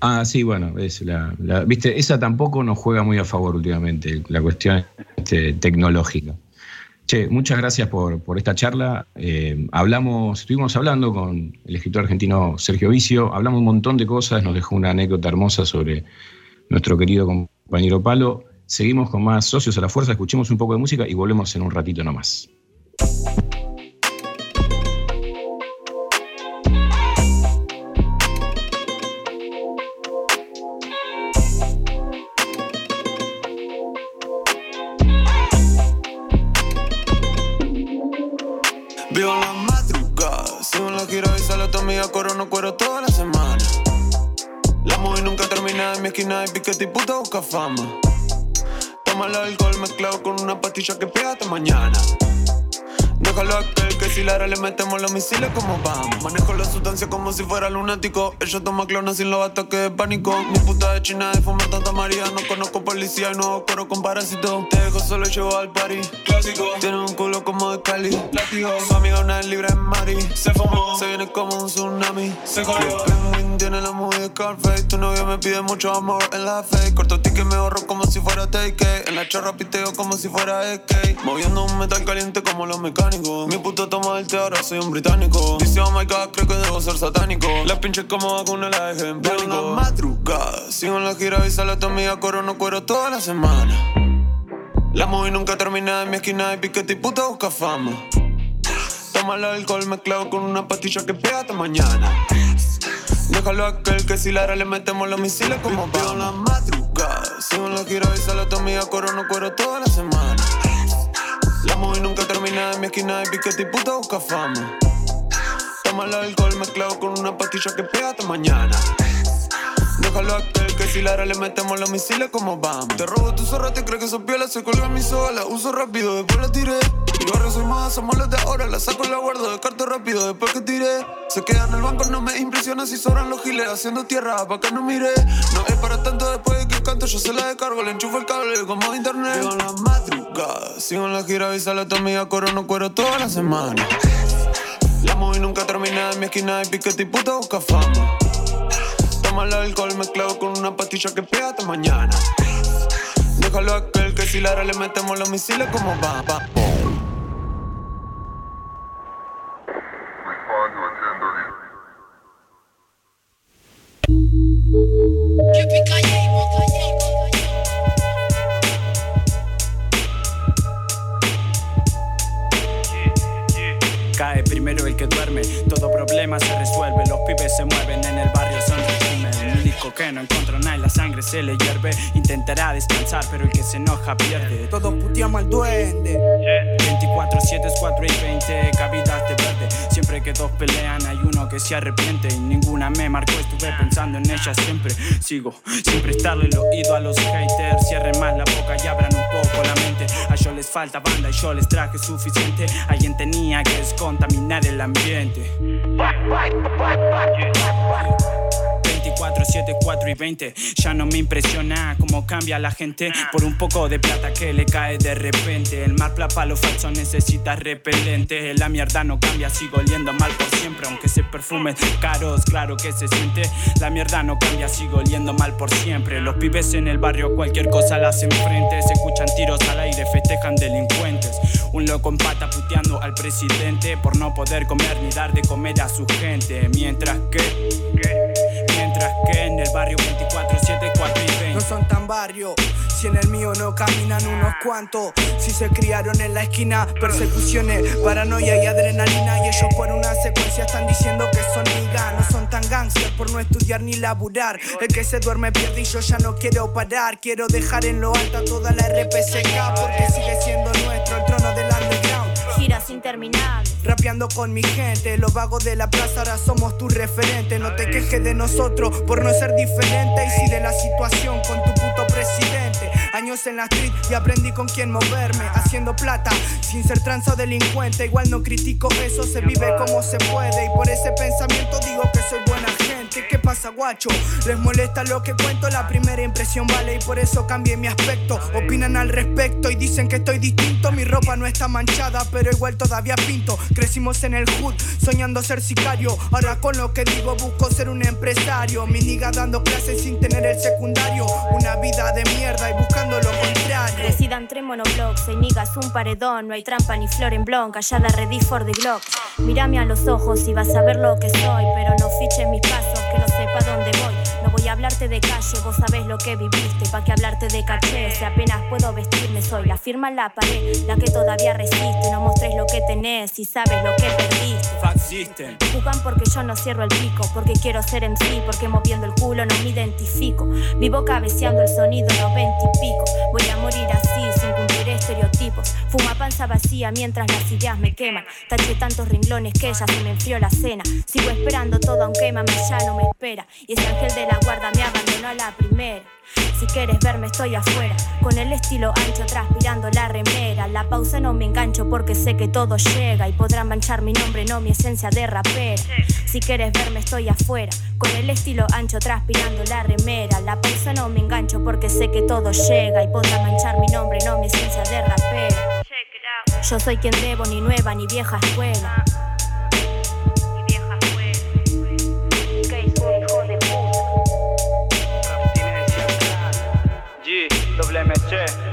Ah, sí, bueno, es la, la- viste, esa tampoco nos juega muy a favor últimamente, la cuestión este, tecnológica. Che, muchas gracias por, por esta charla. Eh, hablamos, estuvimos hablando con el escritor argentino Sergio Vicio, hablamos un montón de cosas, nos dejó una anécdota hermosa sobre nuestro querido compañero Palo. Seguimos con más socios a la fuerza, escuchemos un poco de música y volvemos en un ratito nomás. Esquina de piquete y puta busca fama. Toma el alcohol mezclado con una pastilla que hasta mañana. Déjalo aquel que si Lara le metemos los misiles como vamos. Manejo la sustancia como si fuera lunático. Ella toma clona sin los ataques de pánico. Mi puta de China de fumar tanta María. No conozco policía y no hago coro con parásito. Te dejo solo llevo al party. Clásico. Tiene un culo como de Cali. Látigo. Su amiga una libre en Mari. Se fumó. Se viene como un tsunami. Se jodió. Tiene la movie de Scarface. Tu novio me pide mucho amor en la face. Corto ticket me ahorro como si fuera take. En la chorra piteo como si fuera AK. Moviendo un metal caliente como los mecánicos. Mi puto toma del té, ahora soy un británico. Dice oh my god, creo que debo ser satánico. La pinche como vacuna la dejé en pánico. Madrugada, sigo en la gira y sale tu amiga corono cuero toda la semana. La movie nunca termina en mi esquina de piquete y puta busca fama. Toma el alcohol mezclado con una pastilla que pega hasta mañana. Déjalo a aquel que si Lara le metemos los misiles como en la madrugada, sigo en la gira y sale tu amiga corono cuero toda la semana. La movie nunca termina en mi esquina de piquete y puta busca fama. Toma el alcohol mezclado con una pastilla que pega hasta mañana. Déjalo a aquel si Lara le metemos los misiles como vamos. Te robo tu zorra, te crees que sos piola, se colga mi soga, la uso rápido, después la tiré. Mi barrio soy más, somos los de ahora, la saco y la guardo, descarto rápido, después que tiré. Se queda en el banco, no me impresiona si sobran los giles, haciendo tierra, pa' que no mire. No es para tanto después de que canto, yo se la descargo, le enchufo el cable como internet. Vivo en la madrugada, sigo en la gira y sale tu amiga corono cuero toda la semana. La movie nunca termina en mi esquina de piquete y puta busca fama. Toma el alcohol mezclado con una pastilla que pega hasta mañana. Déjalo aquel que si Lara le metemos los misiles como va, va. Cae primero el que duerme, todo problema se resuelve, los pibes se mueven en el barrio, son que no encontró nada y la sangre se le hierve. Intentará descansar, pero el que se enoja pierde. Todos puteamos al duende. 24, 7 es 4 y 20, cavidad de verde. Siempre que dos pelean, hay uno que se arrepiente. Y ninguna me marcó, estuve pensando en ella siempre. Sigo sin prestarle el oído a los haters. Cierren más la boca y abran un poco la mente. A ellos les falta banda y yo les traje suficiente. Alguien tenía que descontaminar el ambiente. 24, 7, 4 y 20. Ya no me impresiona cómo cambia la gente por un poco de plata que le cae de repente. El mar plapa lo falso necesita repelente. La mierda no cambia, sigo oliendo mal por siempre. Aunque se perfumen caros, claro que se siente. La mierda no cambia, sigo oliendo mal por siempre. Los pibes en el barrio cualquier cosa las enfrente. Se escuchan tiros al aire, festejan delincuentes. Un loco en pata puteando al presidente por no poder comer ni dar de comer a su gente. Mientras que, que en el barrio 24, 7, 4 y 20 no son tan barrio. Si en el mío no caminan unos cuantos, si se criaron en la esquina, persecuciones, paranoia y adrenalina. Y ellos por una secuencia están diciendo que son migas, no son tan gangsters por no estudiar ni laburar. El que se duerme pierde y yo ya no quiero parar. Quiero dejar en lo alto a toda la RPCK porque sigue siendo nuestro el. Rapeando con mi gente, los vagos de la plaza ahora somos tu referente. No te quejes de nosotros por no ser diferente. Y si de la situación con tu puto presidente. Años en la street y aprendí con quién moverme. Haciendo plata sin ser tranza delincuente. Igual no critico eso, se vive como se puede. Y por ese pensamiento digo que soy buena ¿Qué pasa, guacho? Les molesta lo que cuento, la primera impresión vale. Y por eso cambié mi aspecto. Opinan al respecto y dicen que estoy distinto. Mi ropa no está manchada, pero igual todavía pinto. Crecimos en el hood, soñando ser sicario. Ahora con lo que digo busco ser un empresario. Mi niga dando clases sin tener el secundario. Una vida de mierda y buscando lo contrario. Crecida entre monoblocks, hay niggas, un paredón, no hay trampa ni flor en blon, callada ready for the Glock. Mírame a los ojos y vas a ver lo que soy, pero no fiches mis pasos, que no sepa dónde voy. No voy a hablarte de calle, vos sabés lo que viviste, pa' que hablarte de caché, si apenas puedo vestirme soy la firma en la pared, la que todavía resiste, no mostres lo que tenés y sabes lo que perdiste. Fact system. Juzgan porque yo no cierro el pico, porque quiero ser en sí, porque moviendo el culo no me identifico. Vivo cabeceando el sonido 90 y pico. Voy a morir así. Fuma panza vacía mientras las ideas me queman. Taché tantos ringlones que ya se me enfrió la cena. Sigo esperando todo aunque mamá ya no me espera. Y ese ángel de la guarda me abandonó a la primera. Si quieres verme estoy afuera, con el estilo ancho transpirando la remera. La pausa no me engancho porque sé que todo llega y podrán manchar mi nombre, no mi esencia de rapera. Si quieres verme estoy afuera, con el estilo ancho transpirando la remera. La pausa no me engancho porque sé que todo llega y podrán manchar mi nombre, no mi esencia de rapera. Yo soy quien debo, ni nueva ni vieja escuela. G, WMC.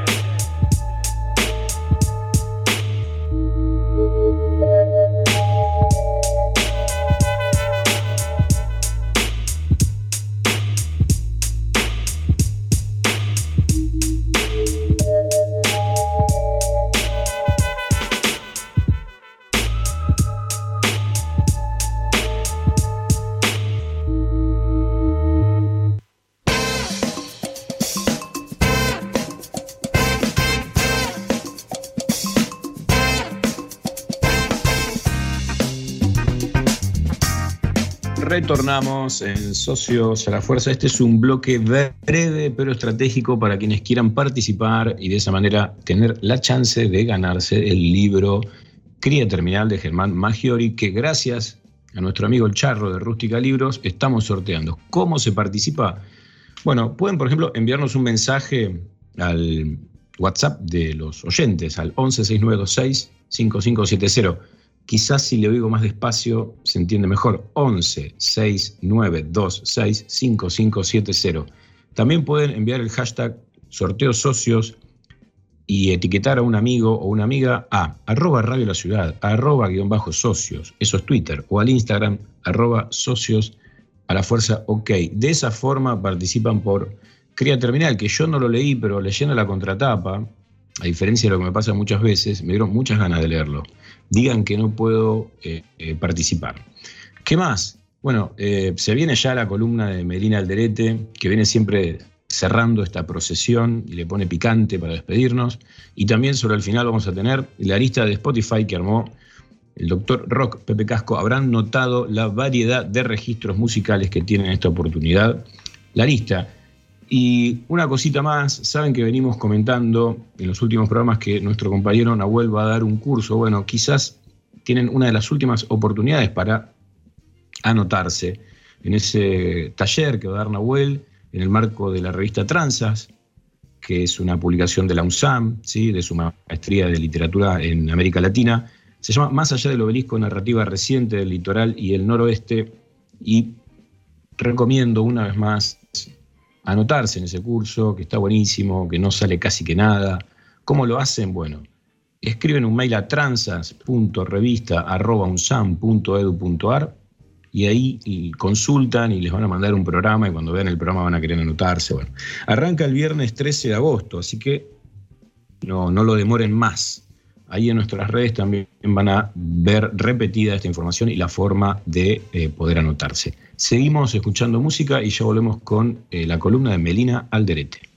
Retornamos en Socios a la Fuerza. Este es un bloque breve pero estratégico para quienes quieran participar y de esa manera tener la chance de ganarse el libro Cría Terminal de Germán Maggiori, que gracias a nuestro amigo el Charro de Rústica Libros estamos sorteando. ¿Cómo se participa? Bueno, pueden, por ejemplo, enviarnos un mensaje al WhatsApp de los oyentes, al 116926 5570. Quizás si le oigo más despacio se entiende mejor. 11 6926 5570. También pueden enviar el hashtag sorteo socios y etiquetar a un amigo o una amiga a arroba radio la ciudad, arroba guion bajo socios, eso es Twitter, o al Instagram, arroba socios a la fuerza ok. De esa forma participan por Cría Terminal, que yo no lo leí, pero leyendo la contratapa, a diferencia de lo que me pasa muchas veces, me dieron muchas ganas de leerlo. Digan que no puedo eh, eh, participar. ¿Qué más? Bueno, eh, se viene ya la columna de Medina Alderete, que viene siempre cerrando esta procesión y le pone picante para despedirnos. Y también sobre el final vamos a tener la lista de Spotify que armó el doctor Rock Pepe Casco. Habrán notado la variedad de registros musicales que tienen esta oportunidad. La lista y una cosita más, saben que venimos comentando en los últimos programas que nuestro compañero Nahuel va a dar un curso. Bueno, quizás tienen una de las últimas oportunidades para anotarse. en ese taller que va a dar Nahuel en el marco de la revista Transas, que es una publicación de la UNSAM, ¿sí? de su maestría de literatura en América Latina. Se llama Más allá del obelisco, narrativa reciente del litoral y el noroeste. Y recomiendo una vez más anotarse en ese curso, que está buenísimo, que no sale casi que nada. ¿Cómo lo hacen? Bueno, escriben un mail a transas.revista.unsam.edu.ar y ahí consultan y les van a mandar un programa y cuando vean el programa van a querer anotarse. Bueno, arranca el viernes 13 de agosto, así que no, no lo demoren más. Ahí en nuestras redes también van a ver repetida esta información y la forma de eh, poder anotarse. Seguimos escuchando música y ya volvemos con eh, la columna de Melina Alderete.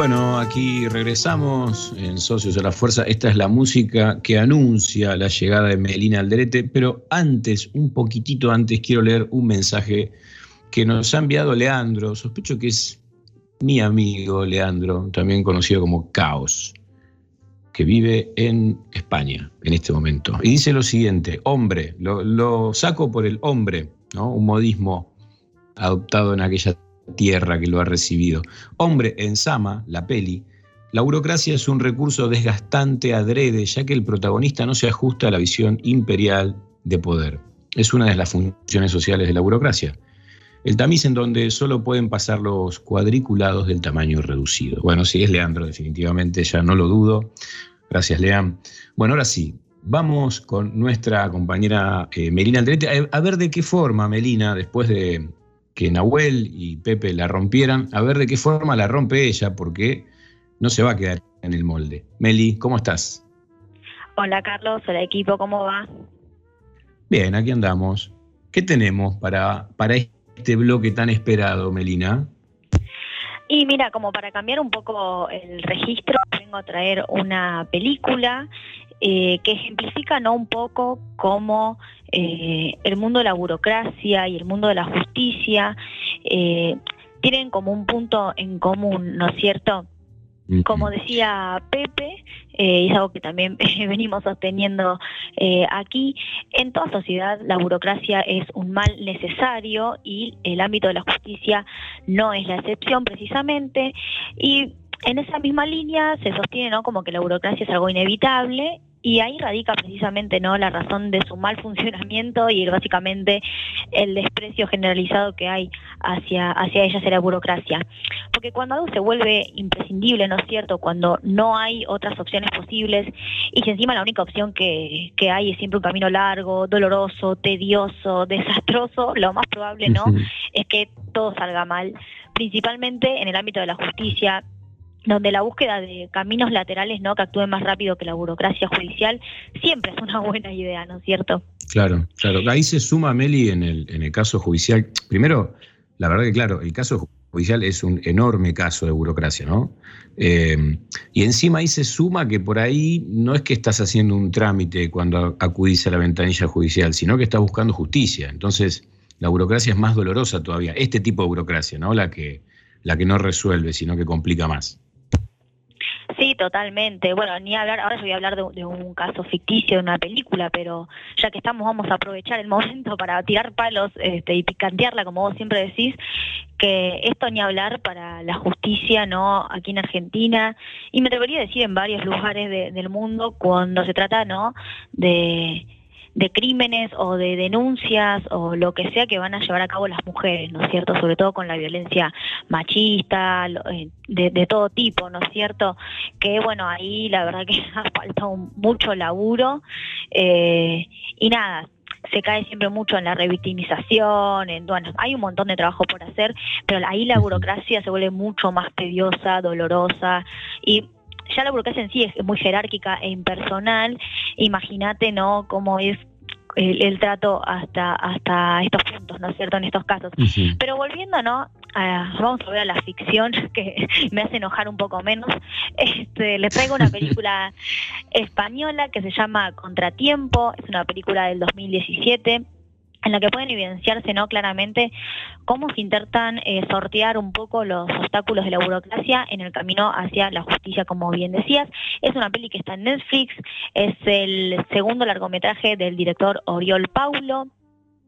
Bueno, aquí regresamos en Socios de la Fuerza. Esta es la música que anuncia la llegada de Melina Alderete, pero antes, un poquitito antes, quiero leer un mensaje que nos ha enviado Leandro. Sospecho que es mi amigo Leandro, también conocido como Caos, que vive en España en este momento. Y dice lo siguiente, hombre, lo, lo saco por el hombre, ¿no? un modismo adoptado en aquella tierra que lo ha recibido. Hombre, en Sama, la peli, la burocracia es un recurso desgastante adrede, ya que el protagonista no se ajusta a la visión imperial de poder. Es una de las funciones sociales de la burocracia. El tamiz en donde solo pueden pasar los cuadriculados del tamaño reducido. Bueno, sí, es Leandro, definitivamente, ya no lo dudo. Gracias, Lean. Bueno, ahora sí, vamos con nuestra compañera eh, Melina Andrete, a, a ver de qué forma, Melina, después de que Nahuel y Pepe la rompieran, a ver de qué forma la rompe ella, porque no se va a quedar en el molde. Meli, ¿cómo estás? Hola Carlos, hola equipo, ¿cómo va? Bien, aquí andamos. ¿Qué tenemos para, para este bloque tan esperado, Melina? Y mira, como para cambiar un poco el registro, vengo a traer una película eh, que ejemplifica ¿no? un poco cómo eh, el mundo de la burocracia y el mundo de la justicia eh, tienen como un punto en común, ¿no es cierto? Como decía Pepe, eh, es algo que también venimos sosteniendo eh, aquí, en toda sociedad la burocracia es un mal necesario y el ámbito de la justicia no es la excepción precisamente. Y en esa misma línea se sostiene ¿no? como que la burocracia es algo inevitable y ahí radica precisamente no la razón de su mal funcionamiento y básicamente el desprecio generalizado que hay hacia hacia ella hacia la burocracia. Porque cuando algo se vuelve imprescindible no es cierto cuando no hay otras opciones posibles y si encima la única opción que, que hay es siempre un camino largo doloroso tedioso desastroso lo más probable no es que todo salga mal principalmente en el ámbito de la justicia donde la búsqueda de caminos laterales no que actúen más rápido que la burocracia judicial siempre es una buena idea, ¿no es cierto? Claro, claro. Ahí se suma Meli en el, en el caso judicial. Primero, la verdad que claro, el caso judicial es un enorme caso de burocracia, ¿no? Eh, y encima ahí se suma que por ahí no es que estás haciendo un trámite cuando acudís a la ventanilla judicial, sino que estás buscando justicia. Entonces, la burocracia es más dolorosa todavía. Este tipo de burocracia, ¿no? La que, la que no resuelve, sino que complica más. Totalmente. Bueno, ni hablar, ahora yo voy a hablar de, un caso ficticio de una película, pero ya que estamos vamos a aprovechar el momento para tirar palos este, y picantearla, como vos siempre decís, que esto ni hablar para la justicia, ¿no? Aquí en Argentina, y me atrevería a decir en varios lugares de, del mundo, cuando se trata, ¿no? De de crímenes o de denuncias o lo que sea que van a llevar a cabo las mujeres, ¿no es cierto? Sobre todo con la violencia machista, de, de todo tipo, ¿no es cierto? Que bueno, ahí la verdad que ha faltado mucho laburo eh, y nada, se cae siempre mucho en la revictimización, en, bueno, hay un montón de trabajo por hacer, pero ahí la burocracia se vuelve mucho más tediosa, dolorosa y ya la burocracia en sí es muy jerárquica e impersonal, imagínate, ¿no?, cómo es el, el, trato hasta hasta estos puntos, ¿no es cierto?, en estos casos. Pero volviendo, ¿no?, a, vamos a ver a la ficción, que me hace enojar un poco menos, este, les traigo una película española que se llama Contratiempo, es una película del 2017, en la que pueden evidenciarse no claramente cómo se intentan eh, sortear un poco los obstáculos de la burocracia en el camino hacia la justicia, como bien decías. Es una peli que está en Netflix, es el segundo largometraje del director Oriol Paulo.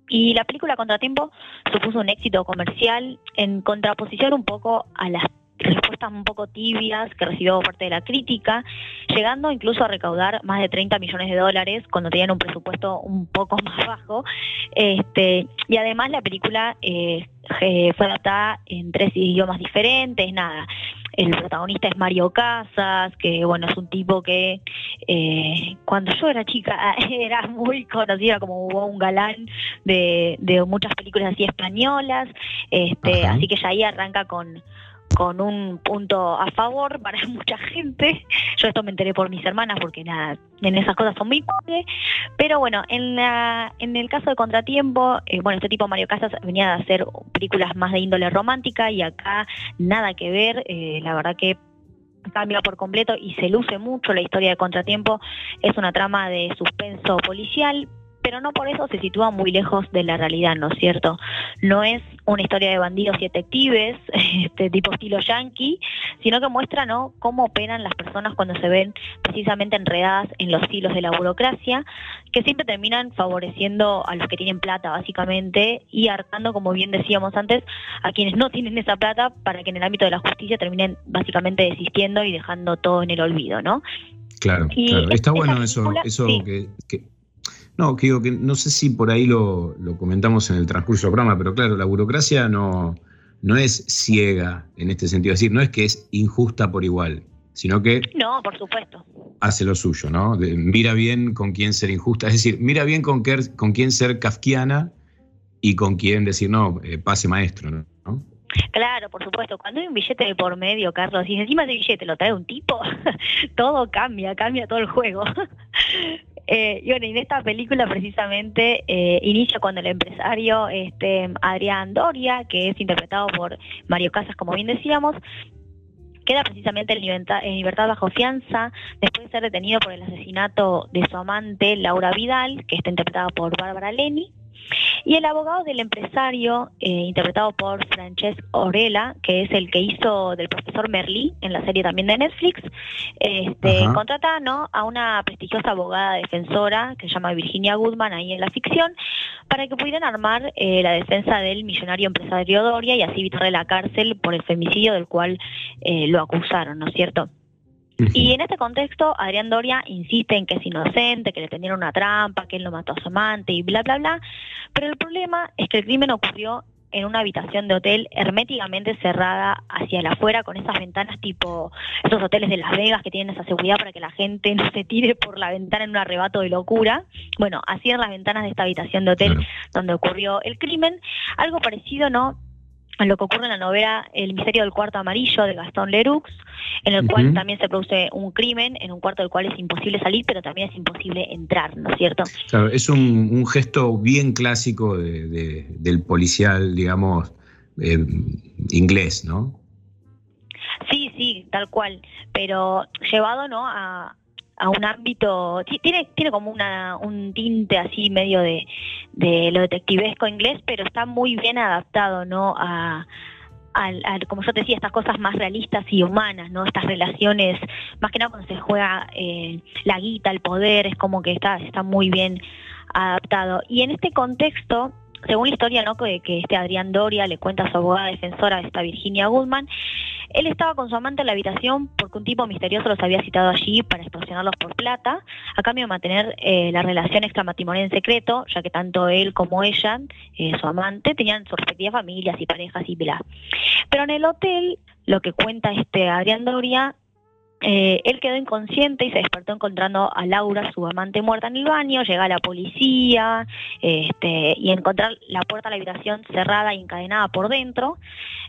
Y la película Contratiempo supuso un éxito comercial en contraposición un poco a las respuestas un poco tibias que recibió parte de la crítica, llegando incluso a recaudar más de 30 millones de dólares cuando tenían un presupuesto un poco más bajo. Este, y además la película eh, fue adaptada en tres idiomas diferentes, nada. El protagonista es Mario Casas, que bueno, es un tipo que eh, cuando yo era chica era muy conocida como un galán de, de muchas películas así españolas, este, así que ya ahí arranca con, con un punto a favor para mucha gente. Yo esto me enteré por mis hermanas porque nada, en esas cosas son muy pobres. Pero bueno, en, la, en el caso de Contratiempo, eh, bueno, este tipo Mario Casas venía de hacer películas más de índole romántica y acá nada que ver. Eh, la verdad que cambia por completo y se luce mucho la historia de Contratiempo. Es una trama de suspenso policial, pero no por eso se sitúa muy lejos de la realidad, ¿no es cierto? No es una historia de bandidos y detectives, este tipo estilo yankee, sino que muestra ¿no? cómo operan las personas cuando se ven precisamente enredadas en los hilos de la burocracia, que siempre terminan favoreciendo a los que tienen plata, básicamente, y hartando, como bien decíamos antes, a quienes no tienen esa plata para que en el ámbito de la justicia terminen básicamente desistiendo y dejando todo en el olvido, ¿no? Claro, claro. está bueno eso, eso sí. que, que no, que digo que no sé si por ahí lo, lo, comentamos en el transcurso del programa, pero claro, la burocracia no, no es ciega en este sentido, es decir, no es que es injusta por igual, sino que... No, por supuesto. Hace lo suyo, ¿no? De, mira bien con quién ser injusta, es decir, mira bien con, qué, con quién ser kafkiana y con quién decir, no, eh, pase maestro, ¿no? Claro, por supuesto. Cuando hay un billete de por medio, Carlos, y encima ese billete lo trae un tipo, todo cambia, cambia todo el juego. Eh, y bueno, en esta película precisamente eh, inicia cuando el empresario este, Adrián Doria, que es interpretado por Mario Casas, como bien decíamos, queda precisamente en libertad, en libertad, bajo fianza después de ser detenido por el asesinato de su amante Laura Vidal, que está interpretada por Bárbara Leni. Y el abogado del empresario, eh, interpretado por Francesc Orela, que es el que hizo del profesor Merlí en la serie también de Netflix, este, contrata ¿no? a una prestigiosa abogada defensora que se llama Virginia Goodman ahí en la ficción, para que pudieran armar eh, la defensa del millonario empresario Doria y así evitarle la cárcel por el femicidio del cual eh, lo acusaron, ¿no es cierto? Y en este contexto, Adrián Doria insiste en que es inocente, que le tendieron una trampa, que él no mató a su amante y bla, bla, bla. Pero el problema es que el crimen ocurrió en una habitación de hotel herméticamente cerrada hacia el afuera con esas ventanas tipo esos hoteles de Las Vegas que tienen esa seguridad para que la gente no se tire por la ventana en un arrebato de locura. Bueno, así eran las ventanas de esta habitación de hotel donde ocurrió el crimen. Algo parecido, ¿no? Lo que ocurre en la novela El misterio del cuarto amarillo de Gastón Leroux, en el cual también se produce un crimen, en un cuarto del cual es imposible salir, pero también es imposible entrar, ¿no es cierto? Claro, es un, un gesto bien clásico de- de- del policial, digamos, eh, inglés, ¿no? Sí, sí, tal cual, pero llevado no a, a un ámbito, ti- tiene, tiene como una, un tinte así medio de, de lo detectivesco inglés, pero está muy bien adaptado no a, al- como yo te decía, estas cosas más realistas y humanas, ¿no? Estas relaciones, más que nada cuando se juega eh, la guita, el poder, es como que está, está muy bien adaptado. Y en este contexto, según la historia ¿no? que, que este Adrián Doria le cuenta a su abogada defensora, esta Virginia Goodman, él estaba con su amante en la habitación porque un tipo misterioso los había citado allí para extorsionarlos por plata, a cambio de mantener eh, la relación extramatrimonial en secreto, ya que tanto él como ella, eh, su amante, tenían sus respectivas familias y parejas y bla. Pero en el hotel, lo que cuenta este Adrián Doria, eh, él quedó inconsciente y se despertó encontrando a Laura, su amante, muerta en el baño. Llega la policía este, y encontrar la puerta a la habitación cerrada y encadenada por dentro.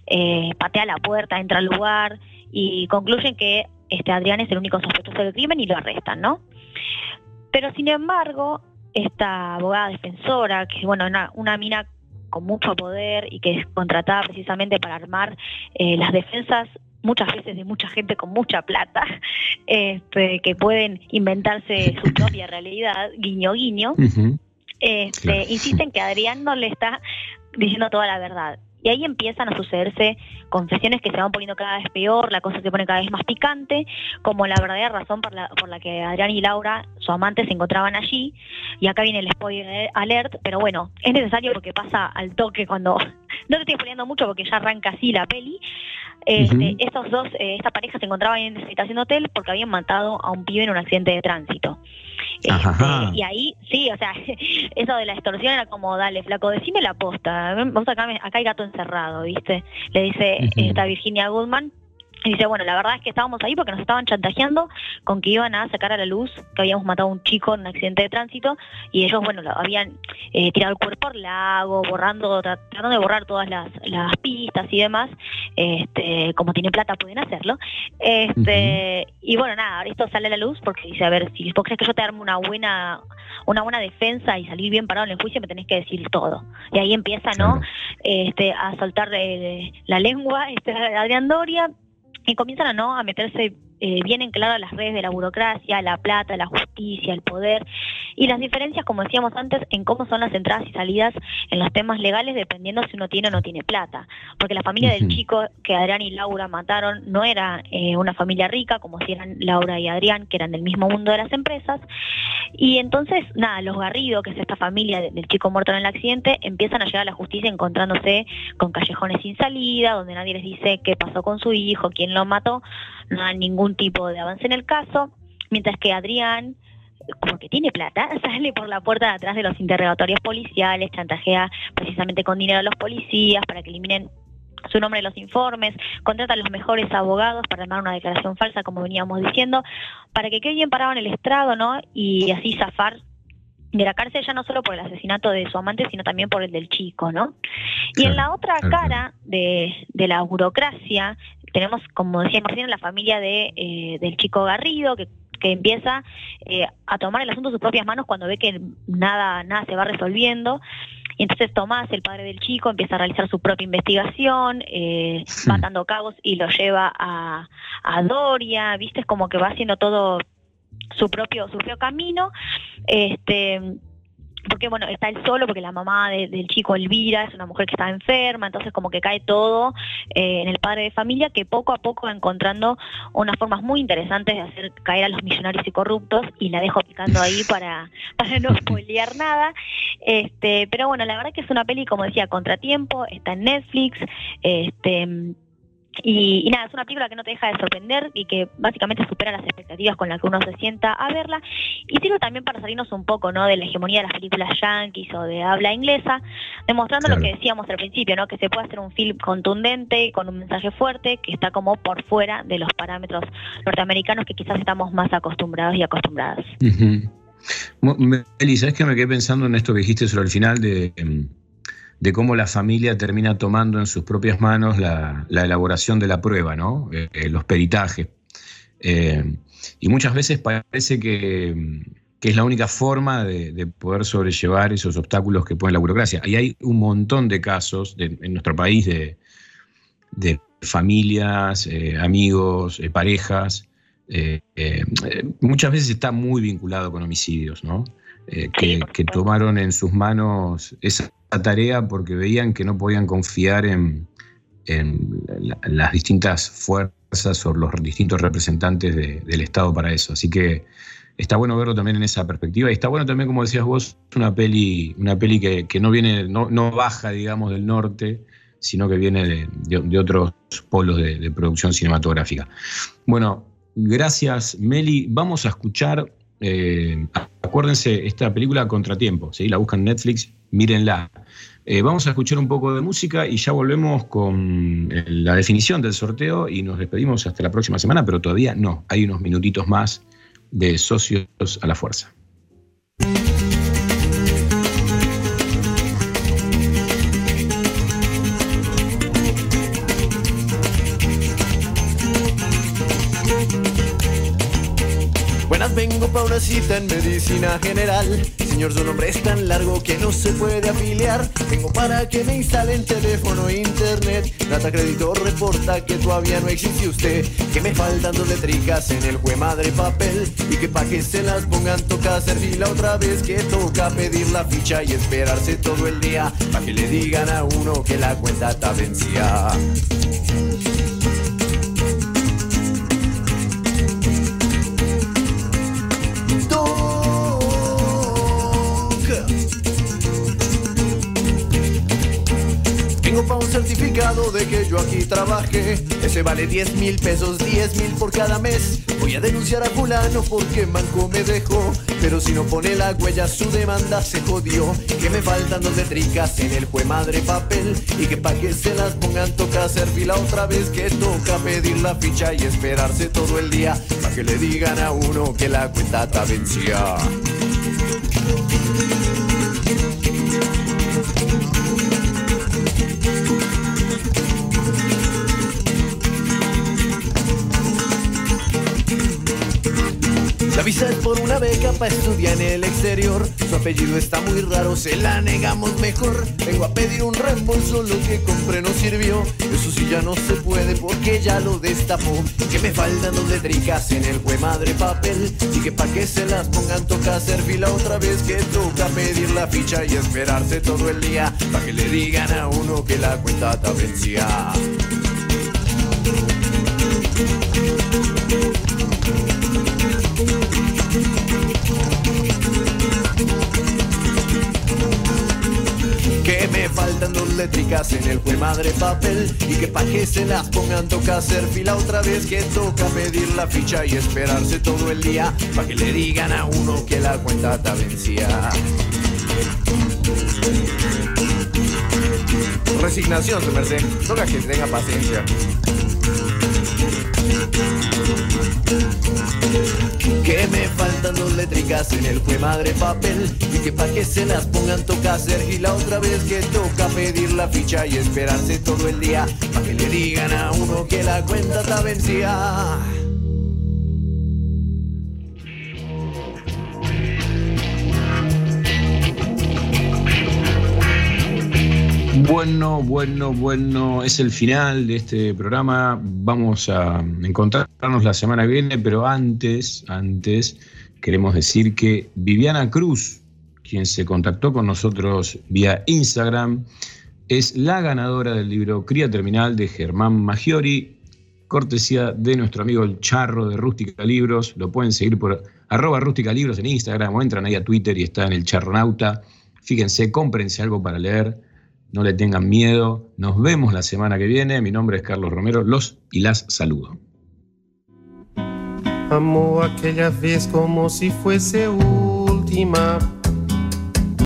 Eh, patea la puerta, entra al lugar y concluyen que este Adrián es el único sospechoso del crimen y lo arrestan, ¿no? Pero sin embargo, esta abogada defensora, que bueno, una, una mina con mucho poder y que es contratada precisamente para armar eh, las defensas muchas veces de mucha gente con mucha plata, este, que pueden inventarse su propia realidad, guiño guiño, este, insisten que Adrián no le está diciendo toda la verdad. Y ahí empiezan a sucederse confesiones que se van poniendo cada vez peor, la cosa se pone cada vez más picante, como la verdadera razón por la, por la que Adrián y Laura, su amante, se encontraban allí. Y acá viene el spoiler alert, pero bueno, es necesario porque pasa al toque cuando... No te estoy spoileando mucho porque ya arranca así la peli. Este. Estos dos, eh, esta pareja se encontraban en esa habitación de hotel porque habían matado a un pibe en un accidente de tránsito. Ajá. Y ahí, sí, o sea, eso de la extorsión era como, dale, flaco, decime la posta. Vos acá, me- acá hay gato encerrado, ¿viste? Le dice esta Virginia Goodman. Y dice, bueno, la verdad es que estábamos ahí porque nos estaban chantajeando con que iban a sacar a la luz que habíamos matado a un chico en un accidente de tránsito y ellos, bueno, lo habían eh, tirado el cuerpo al lago, borrando, tra- tratando de borrar todas las, las pistas y demás. Este, como tiene plata pueden hacerlo. Este, Y bueno, nada, ahora esto sale a la luz porque dice, a ver, si vos crees que yo te armo una buena, una buena defensa y salir bien parado en el juicio, me tenés que decir todo. Y ahí empieza, ¿no? Este, a soltar eh, la lengua, este, Adrián Doria, y comienzan a no a meterse eh, bien en claro las redes de la burocracia, la plata, la justicia, el poder y las diferencias, como decíamos antes, en cómo son las entradas y salidas en los temas legales dependiendo si uno tiene o no tiene plata. Porque la familia del chico que Adrián y Laura mataron no era eh, una familia rica como si eran Laura y Adrián, que eran del mismo mundo de las empresas. Y entonces, nada, los Garrido, que es esta familia de- del chico muerto en el accidente, empiezan a llegar a la justicia encontrándose con callejones sin salida, donde nadie les dice qué pasó con su hijo, quién lo mató, no hay ningún tipo de avance en el caso, mientras que Adrián, como que tiene plata, sale por la puerta de atrás de los interrogatorios policiales, chantajea precisamente con dinero a los policías para que eliminen su nombre en los informes, contrata a los mejores abogados para armar una declaración falsa, como veníamos diciendo, para que quede bien parado en el estrado, ¿no? Y así zafar de la cárcel ya no solo por el asesinato de su amante, sino también por el del chico, ¿no? Y en la otra claro, cara de, de la burocracia, tenemos, como decíamos recién, la familia de, eh, del chico Garrido, que que empieza eh, a tomar el asunto en sus propias manos cuando ve que nada, nada se va resolviendo. Y entonces Tomás, el padre del chico, empieza a realizar su propia investigación, eh, va atando cabos y lo lleva a, a Doria, viste, es como que va haciendo todo su propio, su propio camino. Este porque bueno, está él solo, porque la mamá de- del chico Elvira es una mujer que está enferma, entonces como que cae todo eh, en el padre de familia que poco a poco va encontrando unas formas muy interesantes de hacer caer a los millonarios y corruptos y la dejo picando ahí para, para no spoilear nada. Este, pero bueno, la verdad que es una peli, como decía, contratiempo, está en Netflix, este y, y nada, es una película que no te deja de sorprender y que básicamente supera las expectativas con las que uno se sienta a verla. Y sirve también para salirnos un poco ¿no? de la hegemonía de las películas yankees o de habla inglesa, demostrando lo que decíamos al principio, ¿no? que se puede hacer un film contundente, con un mensaje fuerte, que está como por fuera de los parámetros norteamericanos que quizás estamos más acostumbrados y acostumbradas. Meli, ¿sabes que me quedé pensando en esto que dijiste sobre el final de, em, de cómo la familia termina tomando en sus propias manos la, elaboración de la prueba, ¿no? Eh, eh, los peritajes. Eh, y muchas veces parece que, es la única forma de, poder sobrellevar esos obstáculos que pone la burocracia. Y hay un montón de casos en nuestro país de, familias, amigos, parejas. muchas veces está muy vinculado con homicidios, ¿no? Que, que, tomaron en sus manos esa tarea porque veían que no podían confiar en, las distintas fuerzas o los distintos representantes del Estado para eso. Así que está bueno verlo también en esa perspectiva. Y está bueno también, como decías vos, una peli, una peli que, no viene, no, no, baja, digamos, del norte, sino que viene de, otros polos de, producción cinematográfica. Bueno, gracias, Meli. Vamos a escuchar. Eh, acuérdense, esta película Contratiempo, ¿sí? la buscan Netflix, mírenla. Eh, vamos a escuchar un poco de música y ya volvemos con eh, la definición del sorteo y nos despedimos hasta la próxima semana, pero todavía no, hay unos minutitos más de socios a la fuerza. Vengo pa' una cita en medicina general. Señor, su nombre es tan largo que no se puede afiliar. Tengo para que me instalen teléfono e internet. Data crédito reporta que todavía no existe usted. Que me faltan dos letricas en el jue madre papel. Y que pa' que se las pongan toca hacer fila otra vez. Que toca pedir la ficha y esperarse todo el día. Pa' que le digan a uno que la cuenta está vencida. Un certificado de que yo aquí trabajé. Ese vale 10 mil pesos, 10 mil por cada mes. Voy a denunciar a fulano porque manco me dejó. Pero si no pone la huella, su demanda se jodió. Que me faltan dos letricas en el jue madre papel. Y que pa' que se las pongan toca hacer fila otra vez. Que toca pedir la ficha y esperarse todo el día. Pa' que le digan a uno que la cuenta está vencida. La visa es por una beca para estudiar en el exterior. Su apellido está muy raro, se la negamos mejor. Vengo a pedir un reembolso, lo que compré no sirvió. Eso sí ya no se puede porque ya lo destapó. Que me faltan dos letricas en el jue madre papel. Y que pa' que se las pongan toca hacer fila otra vez. Que toca pedir la ficha y esperarse todo el día. Pa' que le digan a uno que la cuenta está vencida. Faltan dos letricas en el jue madre papel Y que pa' que se las pongan toca hacer fila otra vez Que toca pedir la ficha y esperarse todo el día Pa' que le digan a uno que la cuenta está vencida Resignación, su merced. Toca que tenga paciencia. Que me faltan dos letricas en el jue madre papel. Y que pa' que se las pongan toca hacer. Y la otra vez que toca pedir la ficha y esperarse todo el día. Pa' que le digan a uno que la cuenta está vencida Bueno, bueno, bueno, es el final de este programa. Vamos a encontrarnos la semana que viene, pero antes, antes queremos decir que Viviana Cruz, quien se contactó con nosotros vía Instagram, es la ganadora del libro Cría Terminal de Germán Maggiori, cortesía de nuestro amigo el Charro de Rústica Libros. Lo pueden seguir por arroba Rústica Libros en Instagram o entran ahí a Twitter y está en el Charronauta. Fíjense, cómprense algo para leer no le tengan miedo. Nos vemos la semana que viene. Mi nombre es Carlos Romero. Los y las saludo. Amó aquella vez como si fuese última